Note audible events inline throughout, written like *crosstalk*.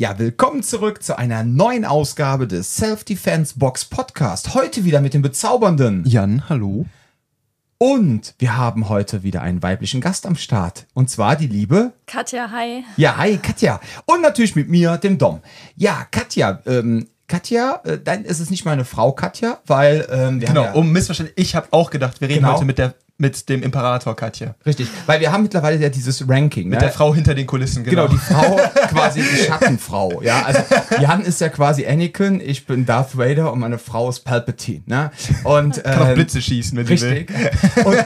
Ja, willkommen zurück zu einer neuen Ausgabe des Self-Defense Box Podcast. Heute wieder mit dem bezaubernden Jan, hallo. Und wir haben heute wieder einen weiblichen Gast am Start. Und zwar die liebe Katja, hi. Ja, hi, Katja. Und natürlich mit mir, dem Dom. Ja, Katja, ähm, Katja, äh, dann ist es nicht meine Frau Katja, weil ähm, wir Genau, haben ja, um Missverständnis. Ich habe auch gedacht, wir reden Genau. heute mit, der, mit dem Imperator Katja. richtig, weil wir haben mittlerweile ja dieses Ranking. Mit ne? der Frau hinter den Kulissen, Genau, genau. die Frau, quasi die Schattenfrau. Ja, also Jan ist ja quasi Anakin, ich bin Darth Vader und meine Frau ist Palpatine. Ne? Und, Kann auch ähm, Blitze schießen, wenn Richtig. sie will. Und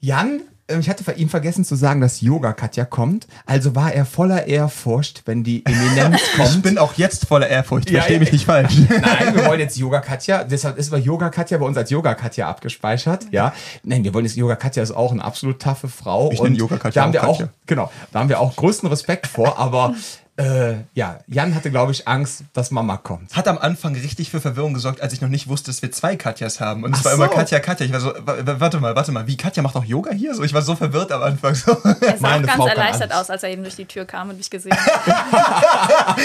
Jan, ich hatte für ihn vergessen zu sagen, dass Yoga Katja kommt. Also war er voller Ehrfurcht, wenn die Eminenz *laughs* Ich kommt. bin auch jetzt voller Ehrfurcht, verstehe ja. mich nicht falsch. *laughs* Nein, wir wollen jetzt Yoga Katja. Deshalb ist aber Yoga Katja bei uns als Yoga Katja abgespeichert. Ja. Nein, wir wollen jetzt Yoga Katja ist auch eine absolut taffe Frau. Ich und Yoga Katja da haben auch wir auch, Katja. genau, da haben wir auch größten Respekt vor. Aber äh, ja, Jan hatte, glaube ich, Angst, dass Mama kommt. Hat am Anfang richtig für Verwirrung gesorgt, als ich noch nicht wusste, dass wir zwei Katjas haben. Und es Ach war immer so. Katja, Katja. Ich war so, wa- wa- warte mal, warte mal, wie Katja macht auch Yoga hier? So, ich war so verwirrt am Anfang. So. Er sah Meine auch ganz Frau erleichtert aus, als er eben durch die Tür kam und mich gesehen hat.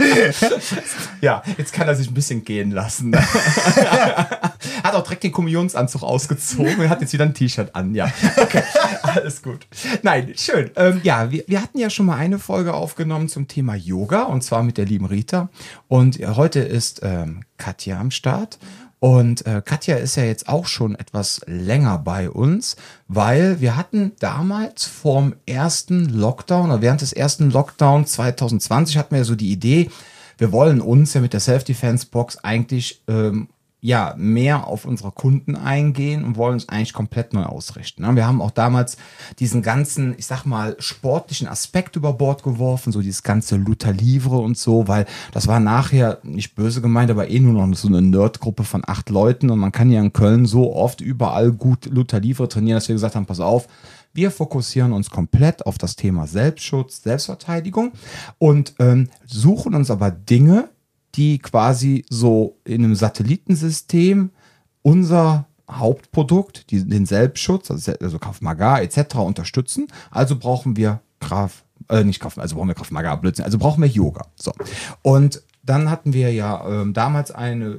*laughs* Ja, jetzt kann er sich ein bisschen gehen lassen. *laughs* hat auch direkt den Kommunionsanzug ausgezogen und hat jetzt wieder ein T-Shirt an. Ja, okay, *laughs* alles gut. Nein, schön. Ähm, ja, wir, wir hatten ja schon mal eine Folge aufgenommen zum Thema Yoga und zwar mit der lieben Rita. Und heute ist ähm, Katja am Start. Und äh, Katja ist ja jetzt auch schon etwas länger bei uns, weil wir hatten damals vorm ersten Lockdown oder während des ersten Lockdown 2020 hatten wir ja so die Idee, wir wollen uns ja mit der Self-Defense-Box eigentlich ähm, ja mehr auf unsere Kunden eingehen und wollen uns eigentlich komplett neu ausrichten. ne? Wir haben auch damals diesen ganzen, ich sag mal, sportlichen Aspekt über Bord geworfen, so dieses ganze Luther Livre und so, weil das war nachher nicht böse gemeint, aber eh nur noch so eine Nerdgruppe von acht Leuten und man kann ja in Köln so oft überall gut Luther Livre trainieren, dass wir gesagt haben, pass auf, wir fokussieren uns komplett auf das Thema Selbstschutz, Selbstverteidigung und ähm, suchen uns aber Dinge, die quasi so in einem Satellitensystem unser Hauptprodukt, die, den Selbstschutz, also, also Krav Maga etc. unterstützen. Also brauchen wir Krav, äh, nicht Krav, also brauchen wir Krav Maga, Blödsinn, also brauchen wir Yoga. So. Und dann hatten wir ja ähm, damals eine äh,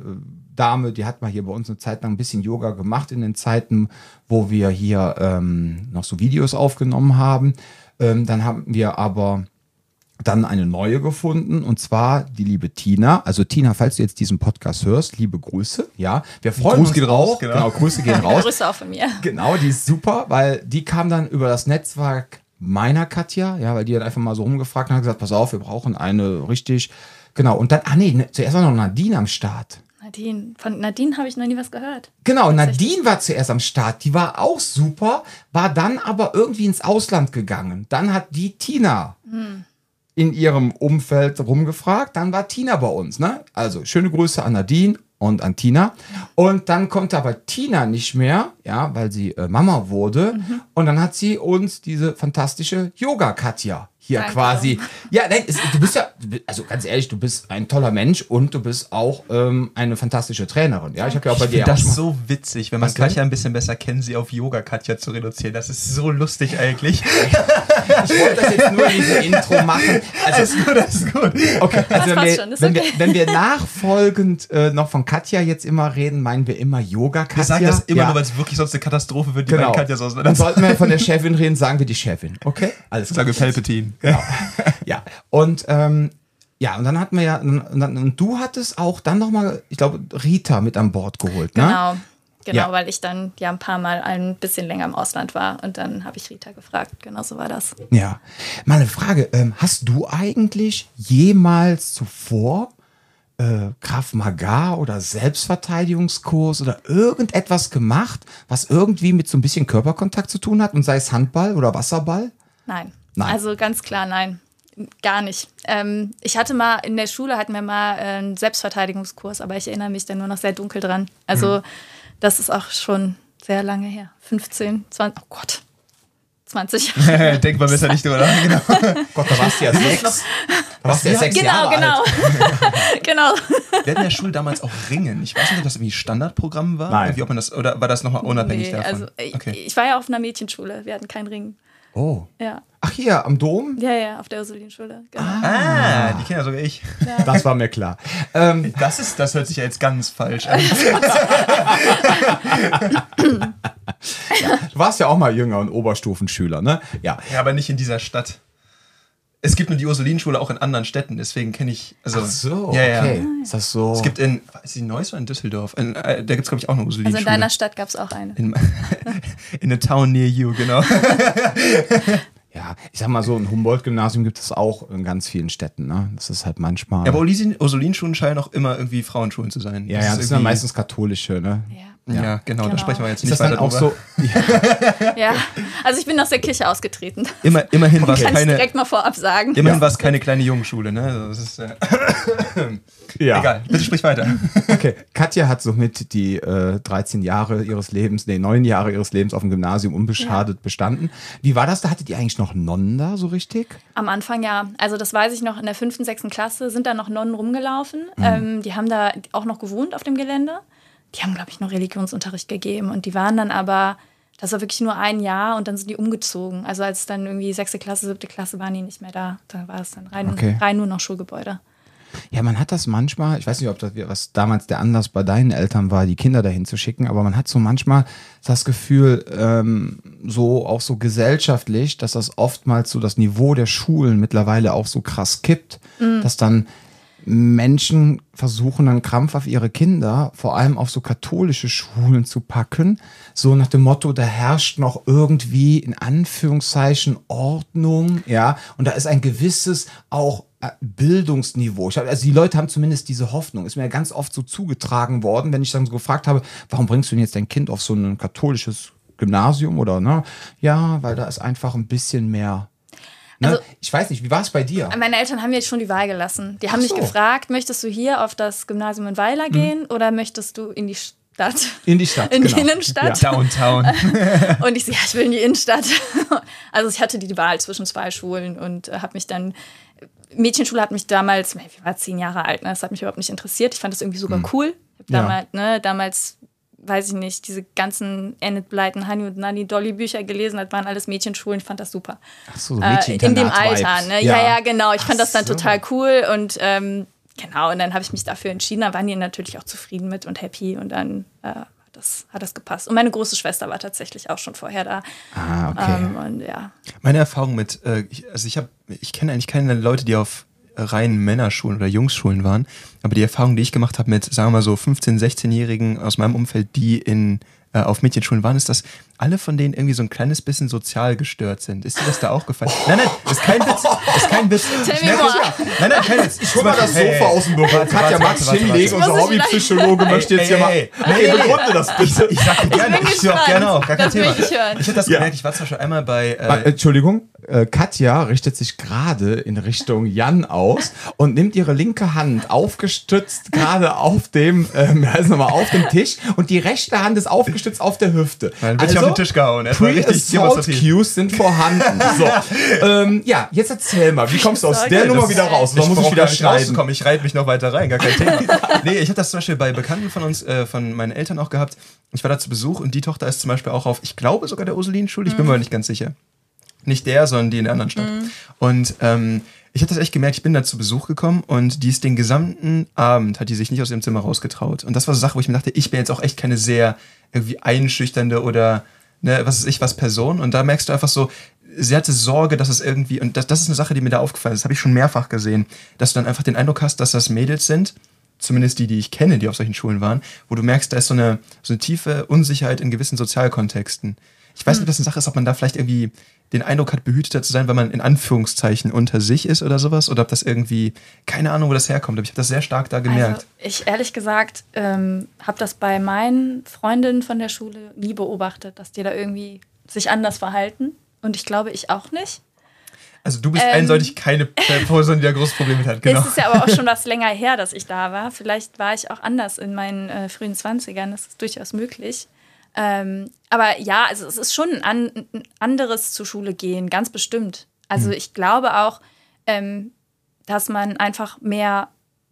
Dame, die hat mal hier bei uns eine Zeit lang ein bisschen Yoga gemacht in den Zeiten, wo wir hier ähm, noch so Videos aufgenommen haben. Ähm, dann haben wir aber dann eine neue gefunden und zwar die liebe Tina. Also Tina, falls du jetzt diesen Podcast hörst, liebe Grüße. Ja, wir freuen Gruß uns geht raus, genau. Genau. Grüße gehen *laughs* raus. Grüße auch von mir. genau, die ist super, weil die kam dann über das Netzwerk meiner Katja, ja, weil die hat einfach mal so rumgefragt und hat gesagt, pass auf, wir brauchen eine richtig, genau. Und dann, ah nee, ne, zuerst war noch Nadine am Start. Nadine, von Nadine habe ich noch nie was gehört. Genau, Nadine war zuerst am Start, die war auch super, war dann aber irgendwie ins Ausland gegangen. Dann hat die Tina in ihrem Umfeld rumgefragt, dann war Tina bei uns, ne? Also schöne Grüße an Nadine und an Tina. Und dann konnte aber Tina nicht mehr, ja, weil sie äh, Mama wurde. Und dann hat sie uns diese fantastische Yoga-Katja hier Danke. quasi. Ja, nein, es, du bist ja, also ganz ehrlich, du bist ein toller Mensch und du bist auch ähm, eine fantastische Trainerin. Ja, ich habe ja auch bei Ich dir das mal- so witzig, wenn man denn? Katja ein bisschen besser kennt, sie auf Yoga Katja zu reduzieren. Das ist so lustig eigentlich. *laughs* Ich wollte das jetzt nur in diesem Intro machen. Also, Alles gut, alles gut. okay, also wenn, wir, schon, ist wenn, wir, okay. wenn wir nachfolgend äh, noch von Katja jetzt immer reden, meinen wir immer Yoga Katja. Wir sagen das immer ja, nur, weil es wirklich sonst eine Katastrophe wird, die genau. bei Katja so Und auseinander sollten wir von der Chefin reden, sagen wir die Chefin. Okay? Alles klar. Sage Palpatine. Genau. *laughs* ja. Und ähm, ja, und dann hatten wir ja, und, dann, und du hattest auch dann nochmal, ich glaube, Rita mit an Bord geholt, ne? Genau. Genau, Ja. weil ich dann ja ein paar Mal ein bisschen länger im Ausland war und dann habe ich Rita gefragt. Genau so war das. Ja. Mal eine Frage. Ähm, hast du eigentlich jemals zuvor äh, Krav Maga oder Selbstverteidigungskurs oder irgendetwas gemacht, was irgendwie mit so ein bisschen Körperkontakt zu tun hat und sei es Handball oder Wasserball? Nein. Nein. Also ganz klar nein. Gar nicht. Ähm, ich hatte mal in der Schule hatten wir mal äh, einen Selbstverteidigungskurs, aber ich erinnere mich da nur noch sehr dunkel dran. Also Mhm. das ist auch schon sehr lange her. 15, 20, oh Gott, 20. *laughs* Denkt man besser nicht drüber nach. Genau. *laughs* Gott, da warst du ja sechs. *laughs* Da warst du ja sechs genau, Jahre genau. alt. genau. Wir hatten in der Schule damals auch Ringen. Ich weiß nicht, ob das irgendwie Standardprogramm war. Nein. Irgendwie, ob man das, oder war das nochmal unabhängig Nee, davon? also ich, okay. ich war ja auf einer Mädchenschule. Wir hatten keinen Ring. Oh. Ja. Ach, hier am Dom? Ja, ja, auf der Ursulinschule. Genau. Ah, die kennen ja sogar ich. Das war mir klar. Ähm, Das, ist, das hört sich ja jetzt ganz falsch an. *laughs* du warst ja auch mal Jünger und Oberstufenschüler, ne? Ja. Ja, aber nicht in dieser Stadt. Es gibt nur die Ursulinenschule auch in anderen Städten, deswegen kenne ich. Also, Ach so, ja, ja. okay. Ist das so? Es gibt in, ist die Neuss oder in Düsseldorf? In, äh, da gibt es, glaube ich, auch eine Also Ursulinenschule. in deiner Stadt gab es auch eine. in, *laughs* in a town near you, genau. *laughs* ja, ich sag mal so, ein Humboldt-Gymnasium gibt es auch in ganz vielen Städten, ne? Das ist halt manchmal. Ja, aber Ursulin- Ursulinschulen scheinen auch immer irgendwie Frauenschulen zu sein. ja, ja, das ist sind ja meistens katholische, ne? Ja. Ja, genau, da Genau. sprechen wir jetzt Ist nicht das dann weiter auch drüber. so? *laughs* ja. Also ich bin aus der Kirche ausgetreten. Immer, immerhin war es keine, direkt mal vorab sagen. immerhin war es keine kleine Jungenschule, ne? Also das ist, äh, *laughs* Ja. Egal, bitte sprich weiter. *laughs* Okay, Katja hat somit die äh, 13 Jahre ihres Lebens, nee, 9 Jahre ihres Lebens auf dem Gymnasium unbeschadet bestanden. Wie war das da? Hattet ihr eigentlich noch Nonnen da so richtig? Am Anfang ja. Also das weiß ich noch, in der fünften, sechsten Klasse sind da noch Nonnen rumgelaufen. Mhm. Ähm, die haben da auch noch gewohnt auf dem Gelände. Die haben, glaube ich, noch Religionsunterricht gegeben. Und die waren dann aber, das war wirklich nur ein Jahr und dann sind die umgezogen. Also als dann irgendwie sechste Klasse, siebte Klasse waren die nicht mehr da. Da war es dann rein, Okay. rein nur noch Schulgebäude. Ja, man hat das manchmal, ich weiß nicht, ob das was damals der Anlass bei deinen Eltern war, die Kinder dahin zu schicken, aber man hat so manchmal das Gefühl, ähm, so auch so gesellschaftlich, dass das oftmals so das Niveau der Schulen mittlerweile auch so krass kippt, dass dann Menschen versuchen dann krampfhaft ihre Kinder vor allem auf so katholische Schulen zu packen, so nach dem Motto, da herrscht noch irgendwie in Anführungszeichen Ordnung, ja, und da ist ein gewisses auch äh, Bildungsniveau. Ich hab, also die Leute haben zumindest diese Hoffnung. Ist mir ja ganz oft so zugetragen worden, wenn ich dann so gefragt habe, warum bringst du denn jetzt dein Kind auf so ein katholisches Gymnasium oder ne? Ja, weil da ist einfach ein bisschen mehr. Ne? Also- ich weiß nicht, wie war es bei dir? Meine Eltern haben mir jetzt schon die Wahl gelassen. Die haben mich so. Mhm. gefragt, möchtest du hier auf das Gymnasium in Weiler gehen oder möchtest du in die Stadt? In die Stadt, *laughs* In genau. die Innenstadt. Downtown. *laughs* Und ich so, ja, ich will in die Innenstadt. *laughs* Also ich hatte die Wahl zwischen zwei Schulen und äh, habe mich dann. Mädchenschule hat mich damals, ich war zehn Jahre alt, ne? das hat mich überhaupt nicht interessiert. Ich fand das irgendwie sogar cool. Ich hab Ja. damals, ne, damals, weiß ich nicht, diese ganzen Enid Blyton, Honey und Nanny Dolly Bücher gelesen, das waren alles Mädchenschulen, ich fand das super. Ach so, so Äh, in dem. Alter, ne? Ja, ja, genau. Ich Ach fand das dann so. total cool und ähm, genau, und dann habe ich mich dafür entschieden. Da waren die natürlich auch zufrieden mit und happy und dann äh, hat, das, hat das gepasst. Und meine große Schwester war tatsächlich auch schon vorher da. Ah, okay. Ähm, und ja. Meine Erfahrung mit, äh, ich, also ich habe, ich kenne eigentlich keine Leute, die auf reinen Männerschulen oder Jungsschulen waren, aber die Erfahrung, die ich gemacht habe mit, sagen wir mal so 15-, 16-Jährigen aus meinem Umfeld, die in äh, auf Mädchenschulen waren, ist, dass alle von denen irgendwie so ein kleines bisschen sozial gestört sind. Ist dir das da aufgefallen? Nein, nein, ist kein Witz. Ist kein Witz. Tell Ich me merke- more. Nein, nein, kein Witz. Ich Guck mal das Sofa aus dem Büro. Katja, du hinlegen? Unser Hobbypsychologe möchte jetzt hier mal. ey, ey. Okay, begründe das bitte. Ich sag dir gerne, ich höre auch gerne auf, gar kein Thema. ich habe das Ja. gemerkt, ich war zum Beispiel einmal bei, Äh, äh, Entschuldigung, äh, Katja richtet sich gerade in Richtung Jan aus und nimmt ihre linke Hand aufgestützt gerade auf dem, ähm, also nochmal auf dem Tisch und die rechte Hand ist aufgestützt auf der Hüfte. Dann wird hier auf den Tisch gehauen. Erstmal richtig Pre-Assault demonstrativ. Cues sind vorhanden. So, *laughs* ähm, ja, jetzt erzähl mal, wie kommst du aus der Nummer wieder raus? Da muss ich wieder schneiden. rauszukommen. Ich reite mich noch weiter rein, gar kein Thema. *laughs* nee, ich habe das zum Beispiel bei Bekannten von uns, äh, von meinen Eltern auch gehabt. Ich war da zu Besuch und die Tochter ist zum Beispiel auch auf, ich glaube sogar der Ursulinenschule, ich bin mir nicht ganz sicher. Nicht der, sondern die in der anderen Stadt. Und ähm, ich habe das echt gemerkt, ich bin da zu Besuch gekommen und die ist den gesamten Abend, hat die sich nicht aus ihrem Zimmer rausgetraut. Und das war so eine Sache, wo ich mir dachte, ich bin jetzt auch echt keine sehr irgendwie einschüchternde oder ne, was weiß ich, was Person. Und da merkst du einfach so, sie hatte Sorge, dass es irgendwie, und das, das ist eine Sache, die mir da aufgefallen ist, das habe ich schon mehrfach gesehen, dass du dann einfach den Eindruck hast, dass das Mädels sind, zumindest die, die ich kenne, die auf solchen Schulen waren, wo du merkst, da ist so eine, so eine tiefe Unsicherheit in gewissen Sozialkontexten. Ich weiß nicht, ob das eine Sache ist, ob man da vielleicht irgendwie den Eindruck hat, behüteter zu sein, weil man in Anführungszeichen unter sich ist oder sowas, oder ob das irgendwie, keine Ahnung, wo das herkommt, aber ich habe das sehr stark da gemerkt. Also ich ehrlich gesagt ähm, habe das bei meinen Freundinnen von der Schule nie beobachtet, dass die da irgendwie sich anders verhalten. Und ich glaube, ich auch nicht. Also du bist Ähm. eindeutig keine *laughs* Person, die da großes Problem mit hat, genau. Es ist ja aber auch schon was länger her, dass ich da war. Vielleicht war ich auch anders in meinen äh, frühen 20ern. Das ist durchaus möglich. Ähm, aber ja, also es ist schon ein, an, ein anderes zur Schule gehen, ganz bestimmt. Also ich glaube auch, ähm, dass man einfach mehr,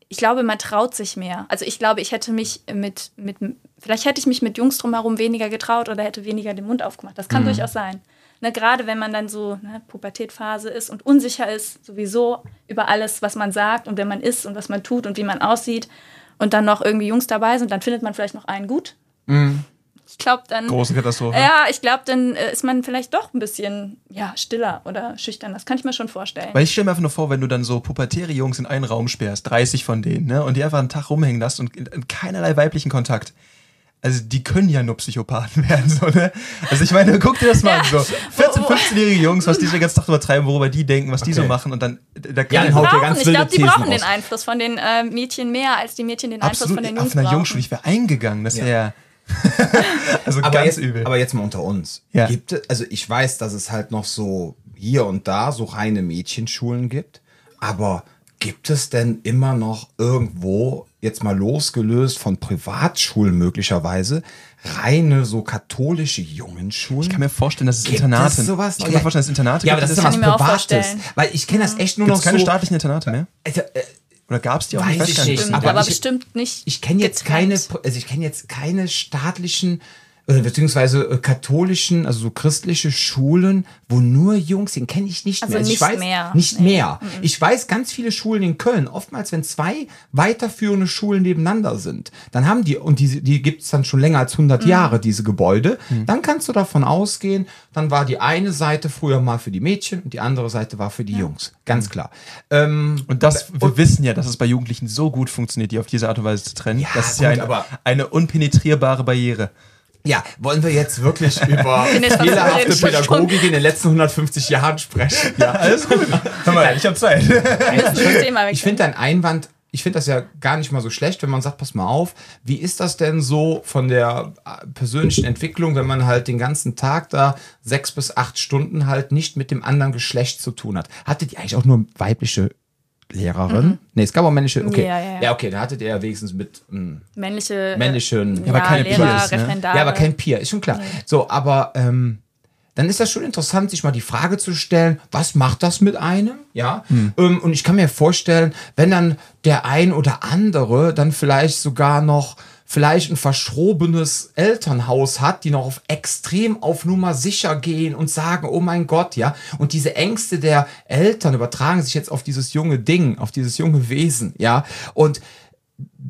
ich glaube, man traut sich mehr. Also ich glaube, ich hätte mich mit, mit vielleicht hätte ich mich mit Jungs drumherum weniger getraut oder hätte weniger den Mund aufgemacht. Das kann durchaus sein. ne, gerade wenn man dann so ne, Pubertätphase ist und unsicher ist sowieso über alles, was man sagt und wer man ist und was man tut und wie man aussieht und dann noch irgendwie Jungs dabei sind, dann findet man vielleicht noch einen gut. Ich glaube dann. Große Katastrophe. Ja, ich glaube, dann äh, ist man vielleicht doch ein bisschen ja, stiller oder schüchtern. Das kann ich mir schon vorstellen. Weil ich stelle mir einfach nur vor, wenn du dann so pubertäre Jungs in einen Raum sperrst, 30 von denen, ne, und die einfach einen Tag rumhängen lässt und in, in keinerlei weiblichen Kontakt. Also die können ja nur Psychopathen *laughs* werden, so, ne? Also ich meine, guck dir das mal an, so 14-, 15-jährige Jungs, was die so den ganzen Tag übertreiben, worüber die denken, was die so machen und dann, da Ja, können dann haut brauchen, ganz ich glaube, die Thesen brauchen den raus. Einfluss von den äh, Mädchen mehr, als die Mädchen den Einfluss absolut von den Jungs auf einer. Jungschule, ich wäre eingegangen, das Ja. *laughs* also aber ganz jetzt, übel. Aber jetzt mal unter uns. Ja. Gibt es, also ich weiß, dass es halt noch so hier und da so reine Mädchenschulen gibt, aber gibt es denn immer noch irgendwo, jetzt mal losgelöst von Privatschulen möglicherweise, reine so katholische Jungenschulen? ich kann mir vorstellen, dass es Gibt Internate, es sowas? ich kann mir vorstellen, dass es Internate ja, aber das gibt. ist ja ich mir auch was Privates. Weil ich kenne das echt nur Gibt noch es keine so. staatlichen Internate mehr? Also, äh, Oder gab es die auch Weiß nicht? ich gar nicht. Aber aber, ich- bestimmt nicht. Ich kenne jetzt keine, getrennt. also ich kenne jetzt keine staatlichen beziehungsweise äh, katholischen, also so christliche Schulen, wo nur Jungs sind, kenne ich nicht Also mehr. ich nicht weiß, mehr. Nicht Nee. mehr. Ich weiß ganz viele Schulen in Köln. Oftmals, wenn zwei weiterführende Schulen nebeneinander sind, dann haben die, und die, die gibt es dann schon länger als 100 Mhm. Jahre, diese Gebäude, dann kannst du davon ausgehen, dann war die eine Seite früher mal für die Mädchen und die andere Seite war für die Jungs. Ganz klar. Ähm, Und das, wir wissen ja, dass es bei Jugendlichen so gut funktioniert, die auf diese Art und Weise zu trennen. Ja, das ist ja gut, eine, aber- eine unpenetrierbare Barriere. Ja, wollen wir jetzt wirklich *laughs* über fehlerhafte Pädagogik in den letzten 150 Jahren sprechen? Ja, Alles gut. Hör mal, ich habe Zeit. Ich finde dein Einwand, ich finde das ja gar nicht mal so schlecht, wenn man sagt, pass mal auf, wie ist das denn so von der äh, persönlichen Entwicklung, wenn man halt den ganzen Tag da sechs bis acht Stunden halt nicht mit dem anderen Geschlecht zu tun hat? Hattet ihr eigentlich auch nur weibliche Lehrerin? Nee, es gab auch männliche, okay. Mhm. Ja, ja, ja. ja okay, da hattet ihr ja wenigstens mit ähm, männliche, männlichen, ja, aber keine Lehrer, Peers, ne? Ja, aber kein Peer, ist schon klar. So, aber ähm, dann ist das schon interessant, sich mal die Frage zu stellen, was macht das mit einem? Ja. Ähm, und ich kann mir vorstellen, wenn dann der ein oder andere dann vielleicht sogar noch vielleicht ein verschrobenes Elternhaus hat, die noch auf extrem auf Nummer sicher gehen und sagen, oh mein Gott, ja. Und diese Ängste der Eltern übertragen sich jetzt auf dieses junge Ding, auf dieses junge Wesen, ja. Und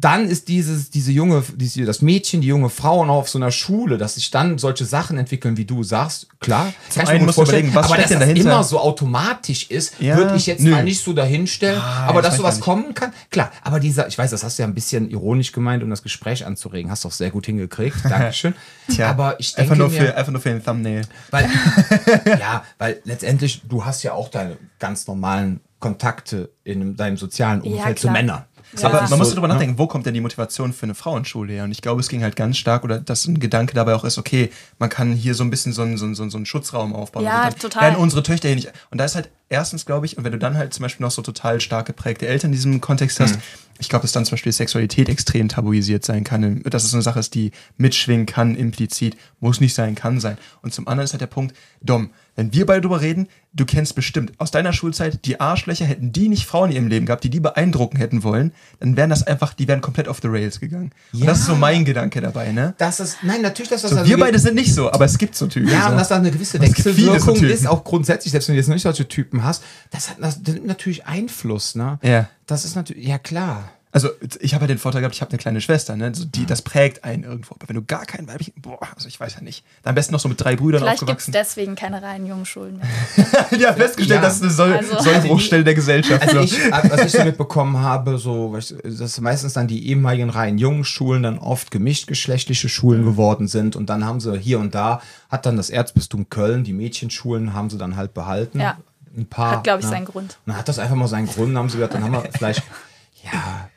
dann ist dieses, diese junge, diese, das Mädchen, die junge Frau noch auf so einer Schule, dass sich dann solche Sachen entwickeln, wie du sagst, klar. Kann ich mir gut vorstellen. überlegen, was aber dass denn das dahinter? immer so automatisch ist, Ja, würde ich jetzt nö. mal nicht so dahinstellen. Ah, aber das dass sowas kommen kann, klar. Aber dieser, ich weiß, das hast du ja ein bisschen ironisch gemeint, um das Gespräch anzuregen. Hast du auch sehr gut hingekriegt. *laughs* Dankeschön. Tja, aber ich denke einfach nur, mir, für, einfach nur für den Thumbnail. weil, *laughs* ja, weil letztendlich, du hast ja auch deine ganz normalen Kontakte in deinem sozialen Ja, Umfeld zu klar. Männern. Ja. Aber man muss darüber nachdenken, wo kommt denn die Motivation für eine Frauenschule her? Und ich glaube, es ging halt ganz stark, oder dass ein Gedanke dabei auch ist, okay, man kann hier so ein bisschen so einen, so einen, so einen, Schutzraum aufbauen. Ja, dann total. Werden unsere Töchter hier nicht. Und da ist halt erstens, glaube ich, und wenn du dann halt zum Beispiel noch so total stark geprägte Eltern in diesem Kontext hast, ich glaube, dass dann zum Beispiel Sexualität extrem tabuisiert sein kann. Dass es so eine Sache ist, die mitschwingen kann, implizit, muss nicht sein, kann sein. Und zum anderen ist halt der Punkt, Dom, wenn wir beide drüber reden, du kennst bestimmt aus deiner Schulzeit die Arschlöcher, hätten die nicht Frauen in ihrem Leben gehabt, die die beeindrucken hätten wollen, dann wären das einfach, die wären komplett off the rails gegangen. Und Ja. das ist so mein Gedanke dabei, ne? Das ist, nein, natürlich, dass das So, also wir beide sind nicht so, aber es gibt so Typen. Ja, so. und dass da eine gewisse so Wechselwirkung Typen. ist, auch grundsätzlich, selbst wenn du jetzt nicht solche Typen hast, das hat das nimmt natürlich Einfluss, ne? Ja. Das ist natürlich, ja klar. Also ich habe ja den Vorteil gehabt, ich habe eine kleine Schwester, ne? So, die, das prägt einen irgendwo. Aber wenn du gar kein weiblichen, boah, also ich weiß ja nicht. Am besten noch so mit drei Brüdern Vielleicht gibt es aufgewachsen. deswegen keine reinen Jungschulen mehr. *laughs* die haben festgestellt, Ja. das ist eine Soll Also- Sollbruchstelle der Gesellschaft. Also so. ich, was ich so mitbekommen habe, so, dass meistens dann die ehemaligen reinen Jungenschulen dann oft gemischtgeschlechtliche Schulen geworden sind und dann haben sie hier und da, hat dann das Erzbistum Köln, die Mädchenschulen haben sie dann halt behalten. Ja. Ein paar. Hat, glaube ich, ne? seinen Grund. Und dann hat das einfach mal seinen Grund, dann haben sie gesagt, dann haben wir vielleicht, *laughs* ja,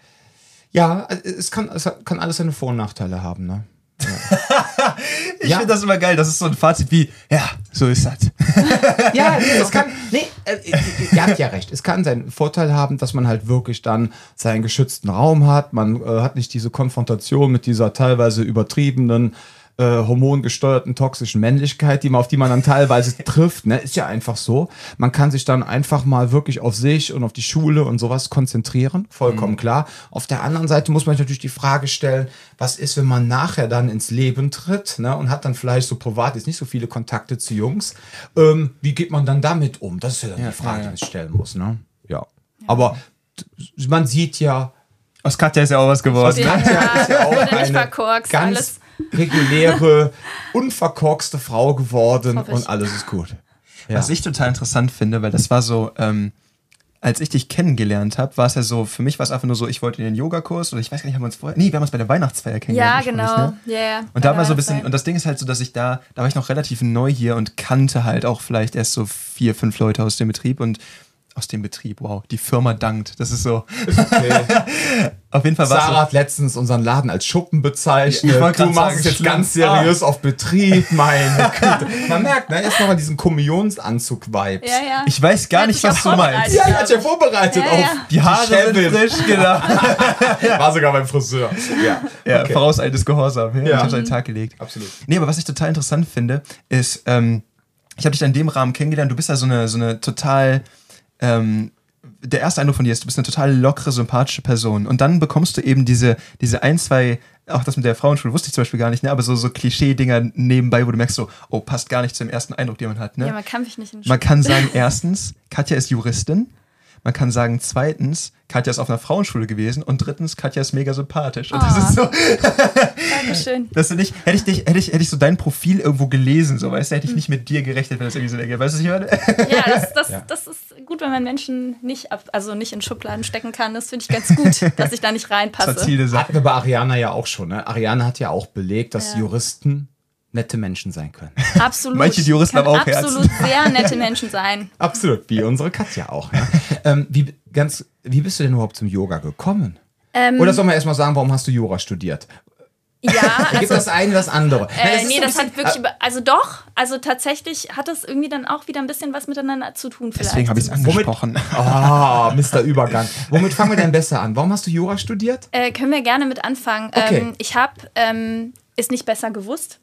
ja, es kann, es kann alles seine Vor- und Nachteile haben, ne? *laughs* Ich Ja. finde das immer geil. Das ist so ein Fazit wie, ja, so ist das. *laughs* Ja, nee, es kann, nee, äh, ihr- ihr habt ja recht. Es kann seinen Vorteil haben, dass man halt wirklich dann seinen geschützten Raum hat. Man äh, hat nicht diese Konfrontation mit dieser teilweise übertriebenen äh, hormongesteuerten toxischen Männlichkeit, die man, auf die man dann teilweise *laughs* trifft. Ne? Ist ja einfach so. Man kann sich dann einfach mal wirklich auf sich und auf die Schule und sowas konzentrieren. Vollkommen klar. Auf der anderen Seite muss man sich natürlich die Frage stellen, was ist, wenn man nachher dann ins Leben tritt ne? und hat dann vielleicht so privat jetzt nicht so viele Kontakte zu Jungs. Ähm, wie geht man dann damit um? Das ist ja dann die Frage, die man sich stellen muss. Ne? Ja. Aber man sieht ja, Aus Katja ist ja auch was geworden. Ja, Ne? Katja ist ja auch *laughs* eine verkorkst, ganz alles. Reguläre, *laughs* unverkorkste Frau geworden und alles ist gut. Ja. Was ich total interessant finde, weil das war so, ähm, als ich dich kennengelernt habe, war es ja so, für mich war es einfach nur so, ich wollte in den Yogakurs oder ich weiß gar nicht, haben wir uns vorher, nee, wir haben uns bei der Weihnachtsfeier Ja, kennengelernt. ursprünglich, genau. Ne? Ja, ja. Und da war so ein bisschen, und das Ding ist halt so, dass ich da, da war ich noch relativ neu hier und kannte halt auch vielleicht erst so vier, fünf Leute aus dem Betrieb und aus dem Betrieb, wow, die Firma dankt. Das ist so. *laughs* Auf jeden Fall war es Sarah so. hat letztens unseren Laden als Schuppen bezeichnet. Ich wollte du machst es jetzt schlimm. ganz seriös auf Betrieb, meine Güte. Man merkt, ne, erst nochmal diesen Kommunionsanzug-Vibes. Ja, ja. Ich weiß gar nicht, was du meinst. Ja, ich hatte ja vorbereitet Ja, auf ja. Die Haare sind Chefin. frisch, genau. *laughs* War sogar beim Friseur. Ja, Ja, Okay. vorauseiltes Gehorsam. Ja. Ja. Ich hab's an den Tag gelegt. Absolut. Nee, aber was ich total interessant finde, ist, ähm, ich habe dich in dem Rahmen kennengelernt, du bist ja so eine, so eine total, ähm, der erste Eindruck von dir ist, du bist eine total lockere, sympathische Person. Und dann bekommst du eben diese, diese ein, zwei, auch das mit der Frauenschule wusste ich zum Beispiel gar nicht, ne? aber so, so Klischee-Dinger nebenbei, wo du merkst so, oh, passt gar nicht zum ersten Eindruck, den man hat. Ne? Ja, man kann mich nicht in Man kann sagen, erstens, Katja ist Juristin. Man kann sagen, zweitens, Katja ist auf einer Frauenschule gewesen. Und drittens, Katja ist mega sympathisch. Und das Ah. ist so, Dankeschön. *laughs* dass du nicht, hätte ich dich, hätte ich, hätte ich so dein Profil irgendwo gelesen, so, weißt du, hätte ich nicht mit dir gerechnet, wenn das irgendwie so ergeht. Weißt du, was ich meine? Ja, das, das, Ja. das ist gut, wenn man Menschen nicht ab, also nicht in Schubladen stecken kann. Das finde ich ganz gut, *laughs* dass ich da nicht Das reinpasse. Sache. Hatten wir bei Ariana ja auch schon. Ne? Ariana hat ja auch belegt, dass Ja. Juristen nette Menschen sein können. *laughs* Absolut. Manche Juristen haben auch absolut sehr nette Menschen sein. *laughs* Absolut, wie unsere Katja auch. Ja? *laughs* ähm, wie, ganz, wie bist du denn überhaupt zum Yoga gekommen? Ähm, Oder soll man erstmal sagen, warum hast du Jura studiert? ja, Gibt also das eine das andere? Nein, Äh, ist nee, das hat bisschen- wirklich, über- also doch, also tatsächlich hat das irgendwie dann auch wieder ein bisschen was miteinander zu tun vielleicht. Deswegen habe ich es angesprochen. Ah, Mr. Übergang. Womit fangen wir denn besser an? Warum hast du Jura studiert? Äh, können wir gerne mit anfangen. Okay. Ähm, ich habe ähm, es nicht besser gewusst.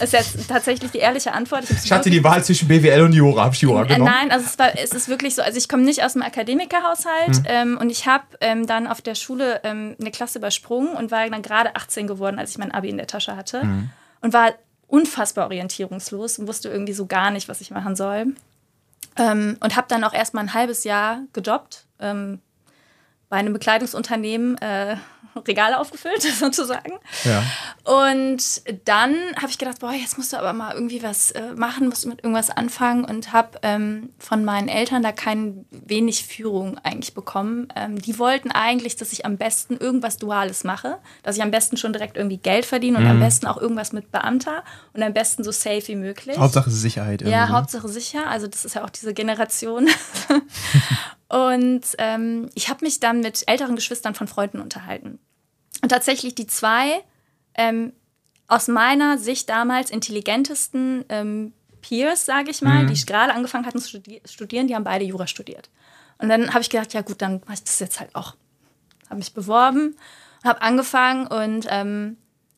Ist jetzt tatsächlich die ehrliche Antwort. Ich, Ich hatte die Wahl zwischen BWL und Jura. Hab ich Jura Äh, genommen? nein, also es, war, es ist wirklich so. Also ich komme nicht aus einem Akademikerhaushalt ähm, und ich habe ähm, dann auf der Schule ähm, eine Klasse übersprungen und war dann gerade 18 geworden, als ich mein Abi in der Tasche hatte und war unfassbar orientierungslos und wusste irgendwie so gar nicht, was ich machen soll. Ähm, und habe dann auch erst mal ein halbes Jahr gejobbt ähm, bei einem Bekleidungsunternehmen, äh, Regale aufgefüllt *laughs* sozusagen. Ja. Und dann habe ich gedacht, boah, jetzt musst du aber mal irgendwie was äh, machen, musst du mit irgendwas anfangen und habe ähm, von meinen Eltern da kein wenig Führung eigentlich bekommen. Ähm, die wollten eigentlich, dass ich am besten irgendwas Duales mache, dass ich am besten schon direkt irgendwie Geld verdiene und am besten auch irgendwas mit Beamter und am besten so safe wie möglich. Hauptsache Sicherheit. Ja, irgendwie, ne? Hauptsache sicher. Also das ist ja auch diese Generation. *laughs* *laughs* und ähm, ich habe mich dann mit älteren Geschwistern von Freunden unterhalten. Und tatsächlich die zwei ähm, aus meiner Sicht damals intelligentesten ähm, Peers, sage ich mal, die gerade angefangen hatten zu studi studieren, die haben beide Jura studiert. Und dann habe ich gedacht, ja gut, dann mache ich das jetzt halt auch. Habe mich beworben, habe angefangen und ähm,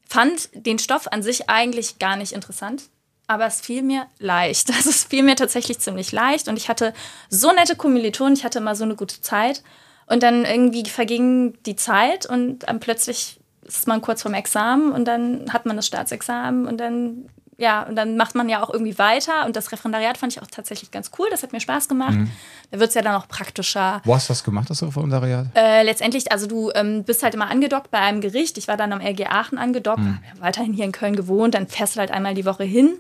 fand den Stoff an sich eigentlich gar nicht interessant. Aber es fiel mir leicht. *laughs* Also es fiel mir tatsächlich ziemlich leicht. Und ich hatte so nette Kommilitonen, ich hatte immer so eine gute Zeit. Und dann irgendwie verging die Zeit und dann plötzlich ist man kurz vorm Examen und dann hat man das Staatsexamen und dann, ja, und dann macht man ja auch irgendwie weiter. Und das Referendariat fand ich auch tatsächlich ganz cool. Das hat mir Spaß gemacht. Da wird es ja dann auch praktischer. Wo hast du das gemacht, das Referendariat? Äh, letztendlich, also du ähm, bist halt immer angedockt bei einem Gericht. Ich war dann am LG Aachen angedockt, Mhm. weiterhin hier in Köln gewohnt, dann fährst du halt einmal die Woche hin.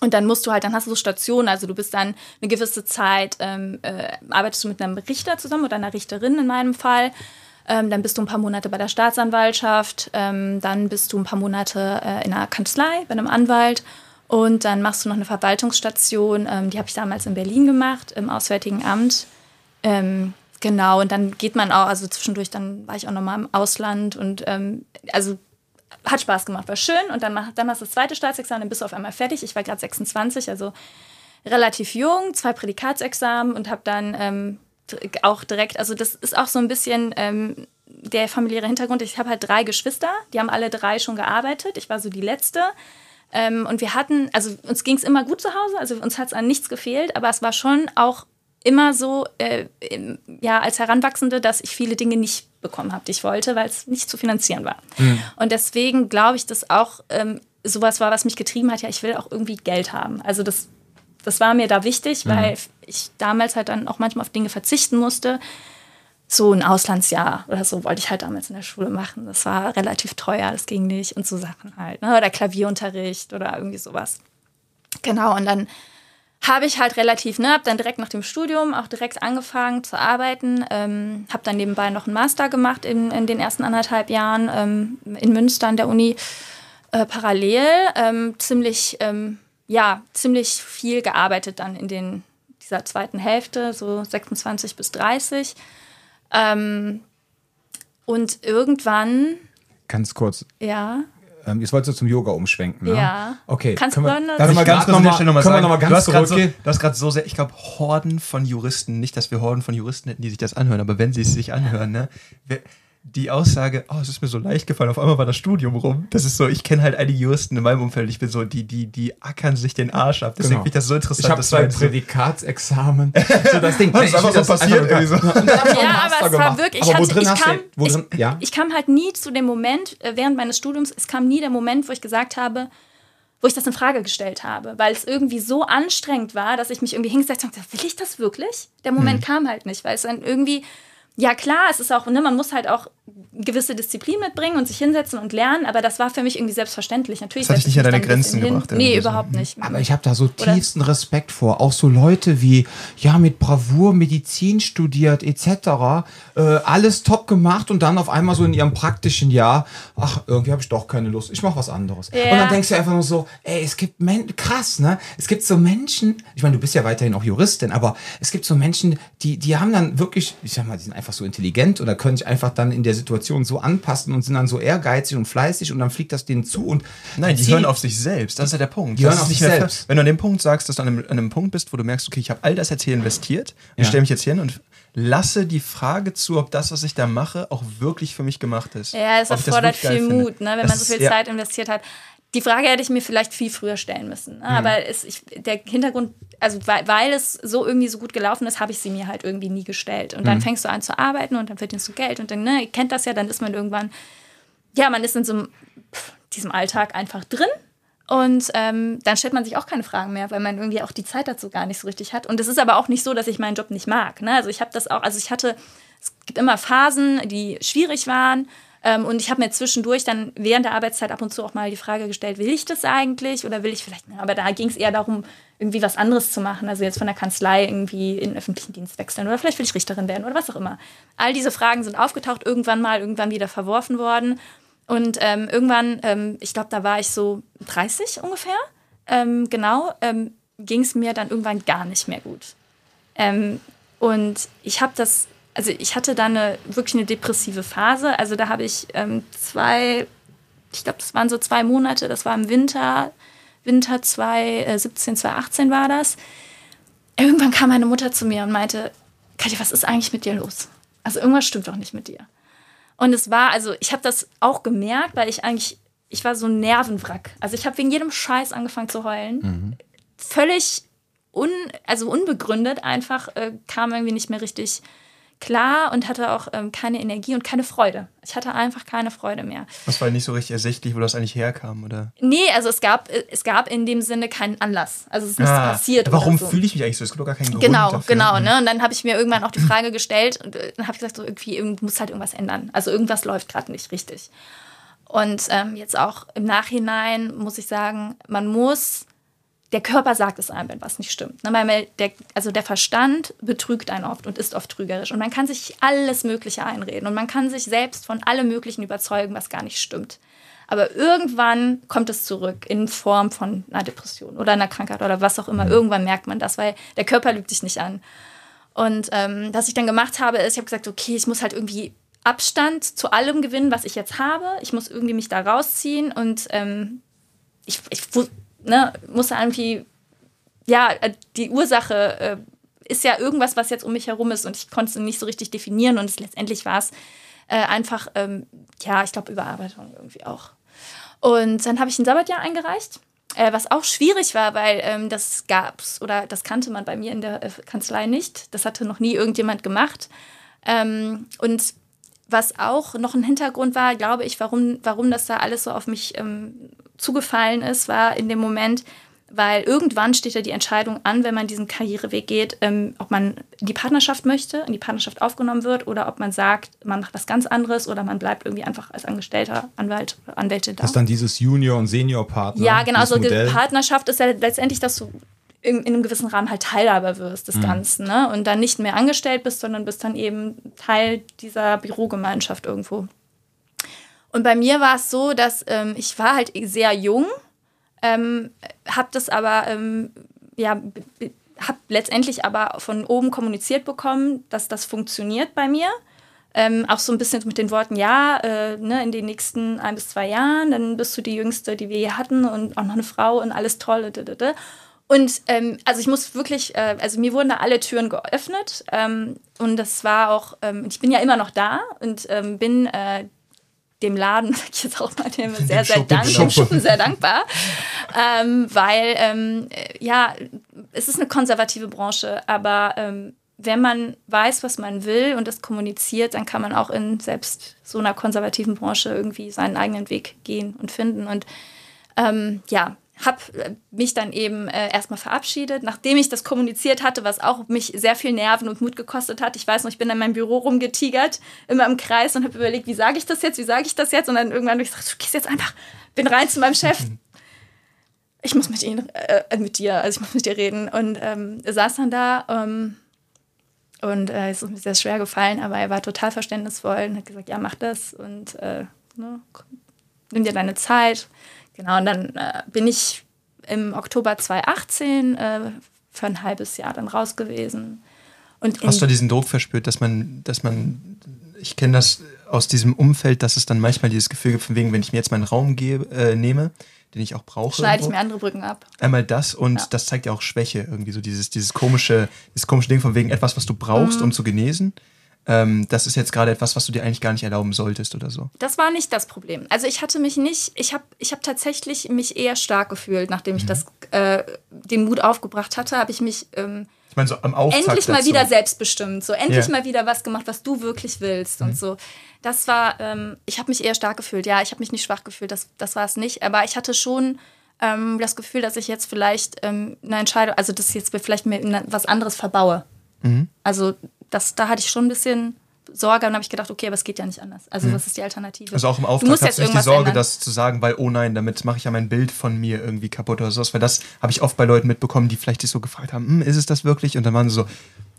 Und dann musst du halt, dann hast du so Stationen, also du bist dann eine gewisse Zeit, ähm, äh, arbeitest du mit einem Richter zusammen oder einer Richterin in meinem Fall. Ähm, dann bist du ein paar Monate bei der Staatsanwaltschaft, ähm, dann bist du ein paar Monate äh, in einer Kanzlei bei einem Anwalt und dann machst du noch eine Verwaltungsstation, ähm, die habe ich damals in Berlin gemacht, im Auswärtigen Amt. Ähm, genau, und dann geht man auch, also zwischendurch, dann war ich auch nochmal im Ausland und ähm, also hat Spaß gemacht, war schön. Und dann, mach, dann hast du das zweite Staatsexamen, dann bist du auf einmal fertig. Ich war gerade 26, also relativ jung, zwei Prädikatsexamen und habe dann ähm, auch direkt, also das ist auch so ein bisschen ähm, der familiäre Hintergrund, ich habe halt drei Geschwister, die haben alle drei schon gearbeitet. Ich war so die letzte. Ähm, und wir hatten, also uns ging es immer gut zu Hause, also uns hat es an nichts gefehlt, aber es war schon auch immer so, äh, ja, als Heranwachsende, dass ich viele Dinge nicht bekommen habe, die ich wollte, weil es nicht zu finanzieren war. Mhm. Und deswegen glaube ich, dass auch ähm, sowas war, was mich getrieben hat, ja, ich will auch irgendwie Geld haben. Also das, das war mir da wichtig, mhm. weil ich damals halt dann auch manchmal auf Dinge verzichten musste. So ein Auslandsjahr oder so wollte ich halt damals in der Schule machen. Das war relativ teuer, das ging nicht und so Sachen halt. Ne? Oder Klavierunterricht oder irgendwie sowas. Genau, und dann habe ich halt relativ, ne, habe dann direkt nach dem Studium auch direkt angefangen zu arbeiten, ähm, habe dann nebenbei noch einen Master gemacht in, in den ersten anderthalb Jahren ähm, in Münster an der Uni äh, parallel, ähm, ziemlich, ähm, ja, ziemlich viel gearbeitet dann in den, dieser zweiten Hälfte, so 26 bis 30. Ähm, und irgendwann. Ganz kurz. Ja. Ähm, jetzt wolltest du zum Yoga umschwenken, ne? Ja. Okay. Kannst können du wir, das mal ganz kurz noch noch mal sagen, noch mal ganz du hast gerade so, du hast gerade so sehr, ich glaube, Horden von Juristen, nicht, dass wir Horden von Juristen hätten, die sich das anhören, aber wenn sie es sich anhören, ne, wer, die Aussage, oh, es ist mir so leicht gefallen, auf einmal war das Studium rum. Das ist so, ich kenne halt einige Juristen in meinem Umfeld, ich bin so, die, die, die ackern sich den Arsch ab. Deswegen Genau. finde ich das so interessant. Ich habe dass zwei Prädikatsexamen. *laughs* so das Ding. *laughs* Das ist einfach so das passiert irgendwie so. Ja, aber es war wirklich, ich, wo hatte, drin ich, hast kam, drin, ich, ja? ich kam halt nie zu dem Moment, äh, während meines Studiums, es kam nie der Moment, wo ich gesagt habe, wo ich das in Frage gestellt habe, weil es irgendwie so anstrengend war, dass ich mich irgendwie hingesetzt habe und gesagt, will ich das wirklich? Der Moment Mhm. kam halt nicht, weil es dann irgendwie, ja klar, es ist auch, ne, man muss halt auch gewisse Disziplin mitbringen und sich hinsetzen und lernen, aber das war für mich irgendwie selbstverständlich. Natürlich Das hat dich nicht an ich deine Grenzen hin. gebracht, Nee, irgendwie so. überhaupt nicht. Aber ich habe da so tiefsten Respekt vor. Auch so Leute wie, ja, mit Bravour Medizin studiert etc. Äh, alles top gemacht und dann auf einmal so in ihrem praktischen Jahr, ach, irgendwie habe ich doch keine Lust. Ich mache was anderes. Ja. Und dann denkst du einfach nur so, ey, es gibt Men krass, ne? Es gibt so Menschen, ich meine, du bist ja weiterhin auch Juristin, aber es gibt so Menschen, die, die haben dann wirklich, ich sag mal, die sind einfach so intelligent oder können sich einfach dann in der Situation so anpassen und sind dann so ehrgeizig und fleißig und dann fliegt das denen zu und Nein, die hören auf sich selbst. Das ist ja der Punkt. Die Das hören ist auf sich mehr selbst. fair. Wenn du an dem Punkt sagst, dass du an einem, an einem Punkt bist, wo du merkst, okay, ich habe all das jetzt hier investiert, ich Ja. stelle mich jetzt hier hin und lasse die Frage zu, ob das, was ich da mache, auch wirklich für mich gemacht ist. Ja, es ich erfordert viel finde. Mut, ne, wenn Das man so ist- viel ja. Zeit investiert hat. Die Frage hätte ich mir vielleicht viel früher stellen müssen. Mhm. Ne? Aber es, ich, der Hintergrund, also weil, weil es so irgendwie so gut gelaufen ist, habe ich sie mir halt irgendwie nie gestellt. Und Mhm. dann fängst du an zu arbeiten und dann verdienst du Geld und dann, ne, ihr kennt das ja, dann ist man irgendwann, ja, man ist in so einem, pff, diesem Alltag einfach drin. Und ähm, dann stellt man sich auch keine Fragen mehr, weil man irgendwie auch die Zeit dazu gar nicht so richtig hat. Und es ist aber auch nicht so, dass ich meinen Job nicht mag. Ne? Also ich habe das auch, also ich hatte, es gibt immer Phasen, die schwierig waren. Ähm, und ich habe mir zwischendurch dann während der Arbeitszeit ab und zu auch mal die Frage gestellt, will ich das eigentlich oder will ich vielleicht, aber da ging es eher darum, irgendwie was anderes zu machen. Also jetzt von der Kanzlei irgendwie in den öffentlichen Dienst wechseln oder vielleicht will ich Richterin werden oder was auch immer. All diese Fragen sind aufgetaucht, irgendwann mal, irgendwann wieder verworfen worden. Und ähm, irgendwann, ähm, ich glaube, da war ich so 30 ungefähr, ähm, genau, ähm, ging es mir dann irgendwann gar nicht mehr gut. Ähm, und ich habe das, also ich hatte dann eine, wirklich eine depressive Phase. Also da habe ich ähm, zwei, ich glaube, das waren so zwei Monate, das war im Winter, Winter 2017, 2018 war das. Irgendwann kam meine Mutter zu mir und meinte, Katja, was ist eigentlich mit dir los? Also irgendwas stimmt doch nicht mit dir. Und es war, also ich habe das auch gemerkt, weil ich eigentlich, ich war so ein Nervenwrack. Also ich habe wegen jedem Scheiß angefangen zu heulen. Völlig un, also unbegründet einfach, äh, kam irgendwie nicht mehr richtig klar und hatte auch ähm, keine Energie und keine Freude. Ich hatte einfach keine Freude mehr. Das war nicht so richtig ersichtlich, wo das eigentlich herkam, oder? Nee, also es gab, äh, es gab in dem Sinne keinen Anlass. Also es ist nichts Ah, passiert. Warum so. fühle ich mich eigentlich so? Es gibt doch gar keinen Grund Genau, dafür. genau. Ne? Und dann habe ich mir irgendwann auch die Frage gestellt und äh, dann habe ich gesagt, so irgendwie irgend- muss halt irgendwas ändern. Also irgendwas läuft gerade nicht richtig. Und ähm, jetzt auch im Nachhinein muss ich sagen, man muss, der Körper sagt es einem, wenn was nicht stimmt. Ne? Der, also der Verstand betrügt einen oft und ist oft trügerisch. Und man kann sich alles Mögliche einreden und man kann sich selbst von allem Möglichen überzeugen, was gar nicht stimmt. Aber irgendwann kommt es zurück in Form von einer Depression oder einer Krankheit oder was auch immer. Irgendwann merkt man das, weil der Körper lügt dich nicht an. Und ähm, was ich dann gemacht habe, ist, ich habe gesagt, okay, ich muss halt irgendwie Abstand zu allem gewinnen, was ich jetzt habe. Ich muss irgendwie mich da rausziehen und ähm, ich, ich ne, muss irgendwie, ja, äh, die Ursache äh, ist ja irgendwas, was jetzt um mich herum ist und ich konnte es nicht so richtig definieren und es, letztendlich war es Äh, einfach, ähm, ja, ich glaube, Überarbeitung irgendwie auch. Und dann habe ich ein Sabbatjahr eingereicht. Äh, was auch schwierig war, weil ähm, das gab's oder das kannte man bei mir in der äh, Kanzlei nicht. Das hatte noch nie irgendjemand gemacht. Ähm, und was auch noch ein Hintergrund war, glaube ich, warum, warum das da alles so auf mich ähm, zugefallen ist, war in dem Moment, weil irgendwann steht ja die Entscheidung an, wenn man diesen Karriereweg geht, ähm, ob man in die Partnerschaft möchte, in die Partnerschaft aufgenommen wird oder ob man sagt, man macht was ganz anderes oder man bleibt irgendwie einfach als Angestellter, Anwalt oder Anwältin da. Das ist dann dieses Junior- und Senior-Partner. Ja, genau. Also Modell. Partnerschaft ist ja letztendlich, dass du in, in einem gewissen Rahmen halt Teilhaber wirst Mhm. des Ganzen, ne? Und dann nicht mehr angestellt bist, sondern bist dann eben Teil dieser Bürogemeinschaft irgendwo. Und bei mir war es so, dass ähm, ich war halt sehr jung, ähm, habe das aber, ähm, ja, habe letztendlich aber von oben kommuniziert bekommen, dass das funktioniert bei mir. Ähm, auch so ein bisschen mit den Worten, ja, äh, ne, in den nächsten ein bis zwei Jahren, dann bist du die Jüngste, die wir hier hatten und auch noch eine Frau und alles toll. Und ähm, also ich muss wirklich, äh, also mir wurden da alle Türen geöffnet ähm, und das war auch, ähm, ich bin ja immer noch da und ähm, bin äh, dem Laden, *laughs* sag ich jetzt auch mal, dem sehr, sehr dem Schuppen sehr dankbar, ähm, weil, ähm, äh, ja, es ist eine konservative Branche, aber ähm, wenn man weiß, was man will und das kommuniziert, dann kann man auch in selbst so einer konservativen Branche irgendwie seinen eigenen Weg gehen und finden. Und ähm, ja, habe mich dann eben äh, erstmal verabschiedet, nachdem ich das kommuniziert hatte, was auch mich sehr viel Nerven und Mut gekostet hat. Ich weiß noch, ich bin in meinem Büro rumgetigert, immer im Kreis und habe überlegt, wie sage ich das jetzt, wie sage ich das jetzt? Und dann irgendwann habe ich gesagt, du gehst jetzt einfach, bin rein zu meinem Chef. Ich muss mit ihm, äh, mit dir, also ich muss mit dir reden. Und ähm, saß dann da ähm, und äh, es ist mir sehr schwer gefallen, aber er war total verständnisvoll und hat gesagt, ja, mach das und äh, ne, nimm dir deine Zeit. Genau, und dann äh, bin ich im Oktober 2018 äh, für ein halbes Jahr dann raus gewesen. Und Hast du diesen Druck verspürt, dass man, dass man, ich kenne das aus diesem Umfeld, dass es dann manchmal dieses Gefühl gibt, von wegen, wenn ich mir jetzt meinen Raum gebe, äh, nehme, den ich auch brauche. schneide ich mir andere Brücken ab. Einmal das und Ja. das zeigt ja auch Schwäche irgendwie so dieses, dieses komische, dieses komische Ding von wegen etwas, was du brauchst, Mhm. um zu genesen. Ähm, das ist jetzt gerade etwas, was du dir eigentlich gar nicht erlauben solltest oder so. Das war nicht das Problem. Also ich hatte mich nicht, ich habe ich hab tatsächlich mich eher stark gefühlt, nachdem ich das, äh, den Mut aufgebracht hatte, habe ich mich ähm, Ich meine, so am Auftakt endlich mal dazu. wieder selbstbestimmt, so endlich Ja. mal wieder was gemacht, was du wirklich willst und so. Das war, ähm, ich habe mich eher stark gefühlt. Ja, ich habe mich nicht schwach gefühlt, das, das war es nicht. Aber ich hatte schon ähm, das Gefühl, dass ich jetzt vielleicht ähm, eine Entscheidung, also dass ich jetzt vielleicht mir ne- was anderes verbaue. Also das, da hatte ich schon ein bisschen Sorge und habe ich gedacht, okay, aber es geht ja nicht anders. Also was ist die Alternative? Also auch im Du Auftrag hast jetzt du nicht die Sorge, ändern. das zu sagen, weil, oh nein, damit mache ich ja mein Bild von mir irgendwie kaputt oder sowas. Weil das habe ich oft bei Leuten mitbekommen, die vielleicht sich so gefragt haben, hm, ist es das wirklich? Und dann waren sie so,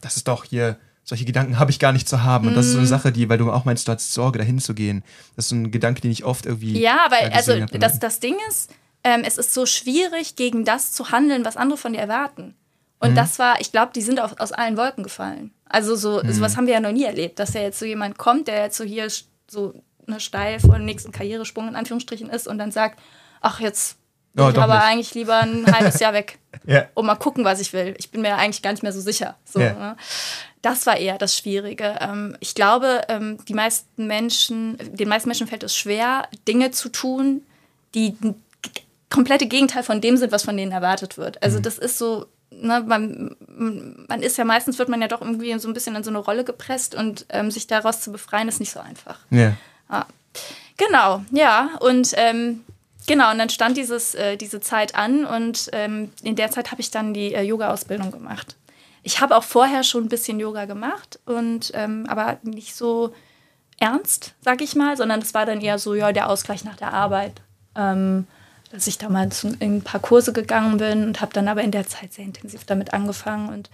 das ist doch hier, solche Gedanken habe ich gar nicht zu haben. Und das ist Mhm. so eine Sache, die, weil du auch meinst, du hast Sorge, dahin zu gehen. Das ist so ein Gedanke, den ich oft irgendwie. Ja, weil da also das, Leuten. das Ding ist, ähm, es ist so schwierig, gegen das zu handeln, was andere von dir erwarten. Und das war, ich glaube, die sind auf, aus allen Wolken gefallen. Also so, sowas haben wir ja noch nie erlebt, dass ja jetzt so jemand kommt, der jetzt so hier so eine steil vor dem nächsten Karrieresprung in Anführungsstrichen ist und dann sagt, ach jetzt bin Oh, ich aber nicht. eigentlich lieber ein halbes Jahr weg *laughs* Ja. und mal gucken, was ich will. Ich bin mir eigentlich gar nicht mehr so sicher. So, Ja. ne? Das war eher das Schwierige. Ähm, ich glaube, ähm, die meisten Menschen, den meisten Menschen fällt es schwer, Dinge zu tun, die komplette Gegenteil von dem sind, was von denen erwartet wird. Mhm. Also das ist so, ne, man, man ist ja meistens, wird man ja doch irgendwie so ein bisschen in so eine Rolle gepresst und ähm, sich daraus zu befreien, ist nicht so einfach. Ja. Ah. Genau, ja. Und ähm, genau, und dann stand dieses, äh, diese Zeit an und ähm, in der Zeit habe ich dann die äh, Yoga-Ausbildung gemacht. Ich habe auch vorher schon ein bisschen Yoga gemacht und ähm, aber nicht so ernst, sag ich mal, sondern es war dann eher so, ja, der Ausgleich nach der Arbeit. Ähm, dass ich damals in ein paar Kurse gegangen bin und habe dann aber in der Zeit sehr intensiv damit angefangen und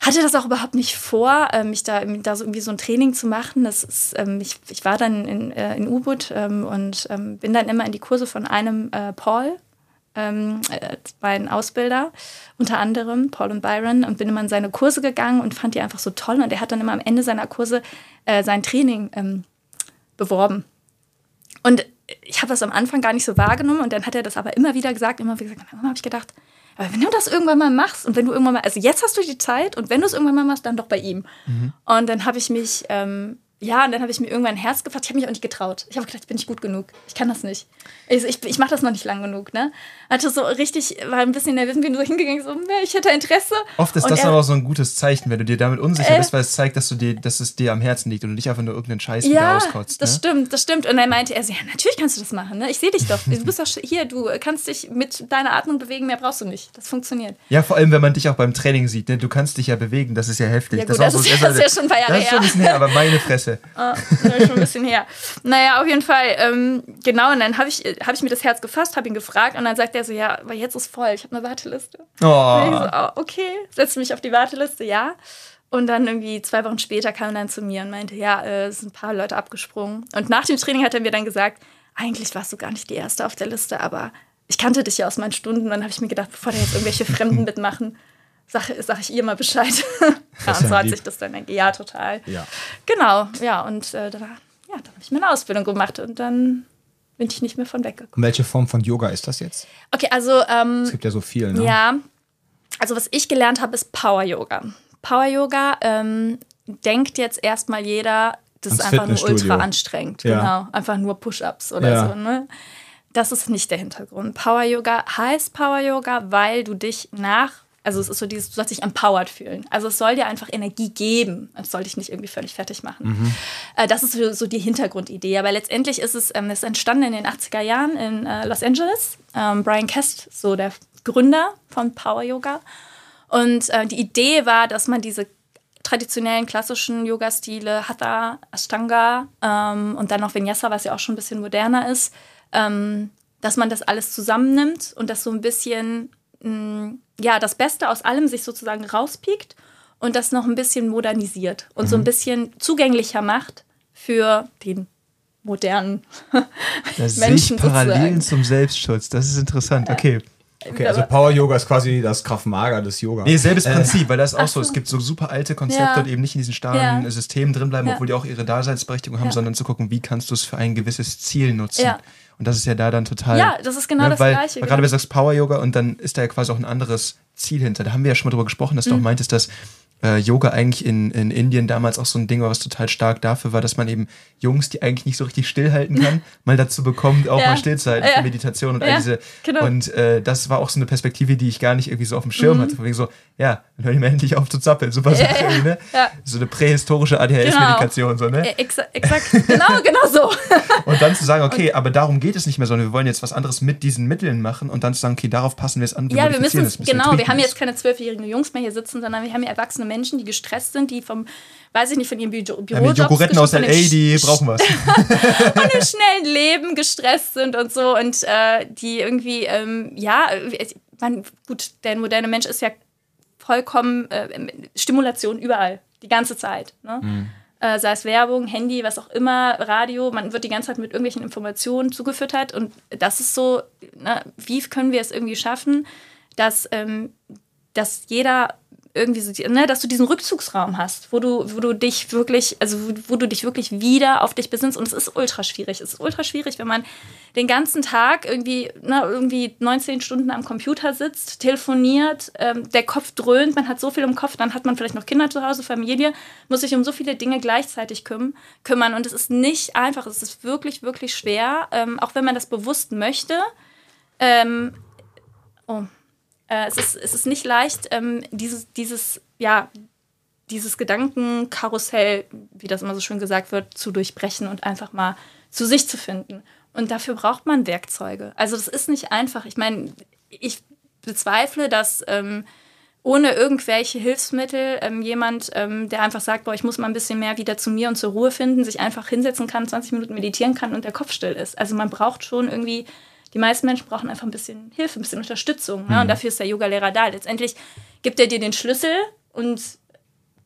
hatte das auch überhaupt nicht vor, äh, mich da, da so irgendwie so ein Training zu machen. Das ist, ähm, ich, ich war dann in, äh, in U-Boot ähm, und ähm, bin dann immer in die Kurse von einem äh, Paul, ähm, äh, mein Ausbilder, unter anderem Paul und Byron, und bin immer in seine Kurse gegangen und fand die einfach so toll. Und er hat dann immer am Ende seiner Kurse äh, sein Training ähm, beworben. Und ich habe das am Anfang gar nicht so wahrgenommen und dann hat er das aber immer wieder gesagt, immer wieder gesagt. Und dann habe ich gedacht, aber wenn du das irgendwann mal machst und wenn du irgendwann mal, also jetzt hast du die Zeit und wenn du es irgendwann mal machst, dann doch bei ihm. Und dann habe ich mich ähm, ja, und dann habe ich mir irgendwann ein Herz gefasst. Ich habe mich auch nicht getraut. Ich habe gedacht, ich bin nicht gut genug. Ich kann das nicht. Ich, ich, ich mache das noch nicht lang genug, ne? Hatte so richtig, war ein bisschen nervös, bin so hingegangen, so, ich hätte Interesse. Oft ist Und das er- aber auch so ein gutes Zeichen, wenn du dir damit unsicher Äh. bist, weil es zeigt, dass, du dir, dass es dir am Herzen liegt und du nicht einfach nur irgendeinen Scheiß wieder Ja, auskotzt. das ne? stimmt, das stimmt. Und dann meinte er so, ja, natürlich kannst du das machen, ne? Ich sehe dich doch. Du bist doch hier, du kannst dich mit deiner Atmung bewegen, mehr brauchst du nicht. Das funktioniert. Ja, vor allem, wenn man dich auch beim Training sieht, ne? du kannst dich ja bewegen, das ist ja heftig. Ja, gut, auch das ist- *laughs* das ist ja schon ein paar Jahre Das ist schon ein bisschen her, aber meine Fresse. Ah, das ist schon ein bisschen her. Naja, auf jeden Fall, ähm, genau, und dann habe ich, hab ich mir das Herz gefasst, habe ihn gefragt und dann sagt er so, ja, aber jetzt ist voll, ich habe eine Warteliste. Oh. so, oh, okay, setze mich auf die Warteliste, ja. Und dann irgendwie zwei Wochen später kam er dann zu mir und meinte, ja, äh, es sind ein paar Leute abgesprungen. Und nach dem Training hat er mir dann gesagt, eigentlich warst du gar nicht die Erste auf der Liste, aber ich kannte dich ja aus meinen Stunden. Und dann habe ich mir gedacht, bevor da jetzt irgendwelche Fremden *laughs* mitmachen, sag, sag ich ihr mal Bescheid. ja, und so hat lieb. sich das dann ergeben. Ja, total. Ja. Genau, ja, und äh, da, ja, dann habe ich meine Ausbildung gemacht und dann bin ich nicht mehr von weggekommen. Und welche Form von Yoga ist das jetzt? Okay, also ähm, Es gibt ja so viel, ne? ja, also was ich gelernt habe, ist Power Yoga. Power Yoga ähm, denkt jetzt erstmal jeder, das ist einfach nur ultra anstrengend. Ja. Genau, einfach nur Push-ups oder Ja. so. Ne? Das ist nicht der Hintergrund. Power Yoga heißt Power Yoga, weil du dich nach, also es ist so dieses, du sollst dich empowered fühlen. Also es soll dir einfach Energie geben. Es soll dich nicht irgendwie völlig fertig machen. Äh, das ist so, so die Hintergrundidee. Aber letztendlich ist es, ähm, es entstanden in den 80er Jahren in äh, Los Angeles. Ähm, Brian Kest, so der Gründer von Power Yoga. Und äh, die Idee war, dass man diese traditionellen klassischen Yoga-Stile, Hatha, Ashtanga ähm, und dann noch Vinyasa, was ja auch schon ein bisschen moderner ist, ähm, dass man das alles zusammennimmt und das so ein bisschen, mh, ja, das Beste aus allem sich sozusagen rauspiekt und das noch ein bisschen modernisiert und so ein bisschen zugänglicher macht für den modernen Da *laughs* sehe ich Menschen Parallelen sozusagen. zum Selbstschutz. Das ist interessant. Okay. Okay, also Power Yoga ist quasi das Krav Maga des Yoga. Nee, selbes Prinzip, weil das ist auch so. Es gibt so super alte Konzepte Ja. und eben nicht in diesen starren Ja. Systemen drin bleiben, Ja. obwohl die auch ihre Daseinsberechtigung haben, Ja. sondern zu gucken, wie kannst du es für ein gewisses Ziel nutzen. Ja. Und das ist ja da dann total. Ja, das ist genau das weil, Gleiche, Weil gerade genau. du sagst Power Yoga und dann ist da ja quasi auch ein anderes Ziel hinter. Da haben wir ja schon mal drüber gesprochen, dass Mhm. du auch meintest, dass äh, Yoga eigentlich in, in Indien damals auch so ein Ding war, was total stark dafür war, dass man eben Jungs, die eigentlich nicht so richtig stillhalten kann, *laughs* mal dazu bekommt, auch Ja. mal stillzuhalten Ja. für Meditation und all Ja, diese. genau. Und äh, das war auch so eine Perspektive, die ich gar nicht irgendwie so auf dem Schirm hatte. Von wegen so, ja, dann hör mal endlich auf zu zappeln. Super Sache, Mhm. ja, ne? ja. So eine prähistorische ADHS-Medikation, so, ne? Äh, exa exakt, genau, *laughs* genau so. Und dann zu sagen, okay, aber darum geht es nicht mehr, sondern wir wollen jetzt was anderes mit diesen Mitteln machen und dann zu sagen, okay, darauf passen wir es an. Ja, wir müssen es genau, wir haben jetzt keine zwölfjährigen Jungs mehr hier sitzen, sondern wir haben hier erwachsene Menschen, die gestresst sind, die vom, weiß ich nicht, von ihrem Büro Wir Bürojobs die Jogoretten aus LA, die brauchen was. *laughs* von dem schnellen Leben gestresst sind und so und äh, die irgendwie, ähm, ja, äh, man, gut, der moderne Mensch ist ja vollkommen äh, Stimulation überall, die ganze Zeit. Ne? Mhm. Äh, sei es Werbung, Handy, was auch immer, Radio, man wird die ganze Zeit mit irgendwelchen Informationen zugefüttert und das ist so, ne, wie können wir es irgendwie schaffen, dass, ähm, dass jeder irgendwie so, ne, dass du diesen Rückzugsraum hast, wo du, wo du dich wirklich, also wo, wo du dich wirklich wieder auf dich besinnst. Und es ist ultra schwierig. Es ist ultra schwierig, wenn man den ganzen Tag irgendwie, ne, irgendwie 19 Stunden am Computer sitzt, telefoniert, ähm, der Kopf dröhnt, man hat so viel im Kopf, dann hat man vielleicht noch Kinder zu Hause, Familie, muss sich um so viele Dinge gleichzeitig küm kümmern. Und es ist nicht einfach, es ist wirklich, wirklich schwer, ähm, auch wenn man das bewusst möchte. Ähm, oh, äh, es, ist, es ist nicht leicht, ähm, dieses, dieses, ja, dieses Gedankenkarussell, wie das immer so schön gesagt wird, zu durchbrechen und einfach mal zu sich zu finden. Und dafür braucht man Werkzeuge. Also das ist nicht einfach. Ich meine, ich bezweifle, dass ähm, ohne irgendwelche Hilfsmittel ähm, jemand, ähm, der einfach sagt, boah, ich muss mal ein bisschen mehr wieder zu mir und zur Ruhe finden, sich einfach hinsetzen kann, 20 Minuten meditieren kann und der Kopf still ist. Also man braucht schon irgendwie, die meisten Menschen brauchen einfach ein bisschen Hilfe, ein bisschen Unterstützung. Ne? Und dafür ist der Yoga-Lehrer da. Letztendlich gibt er dir den Schlüssel und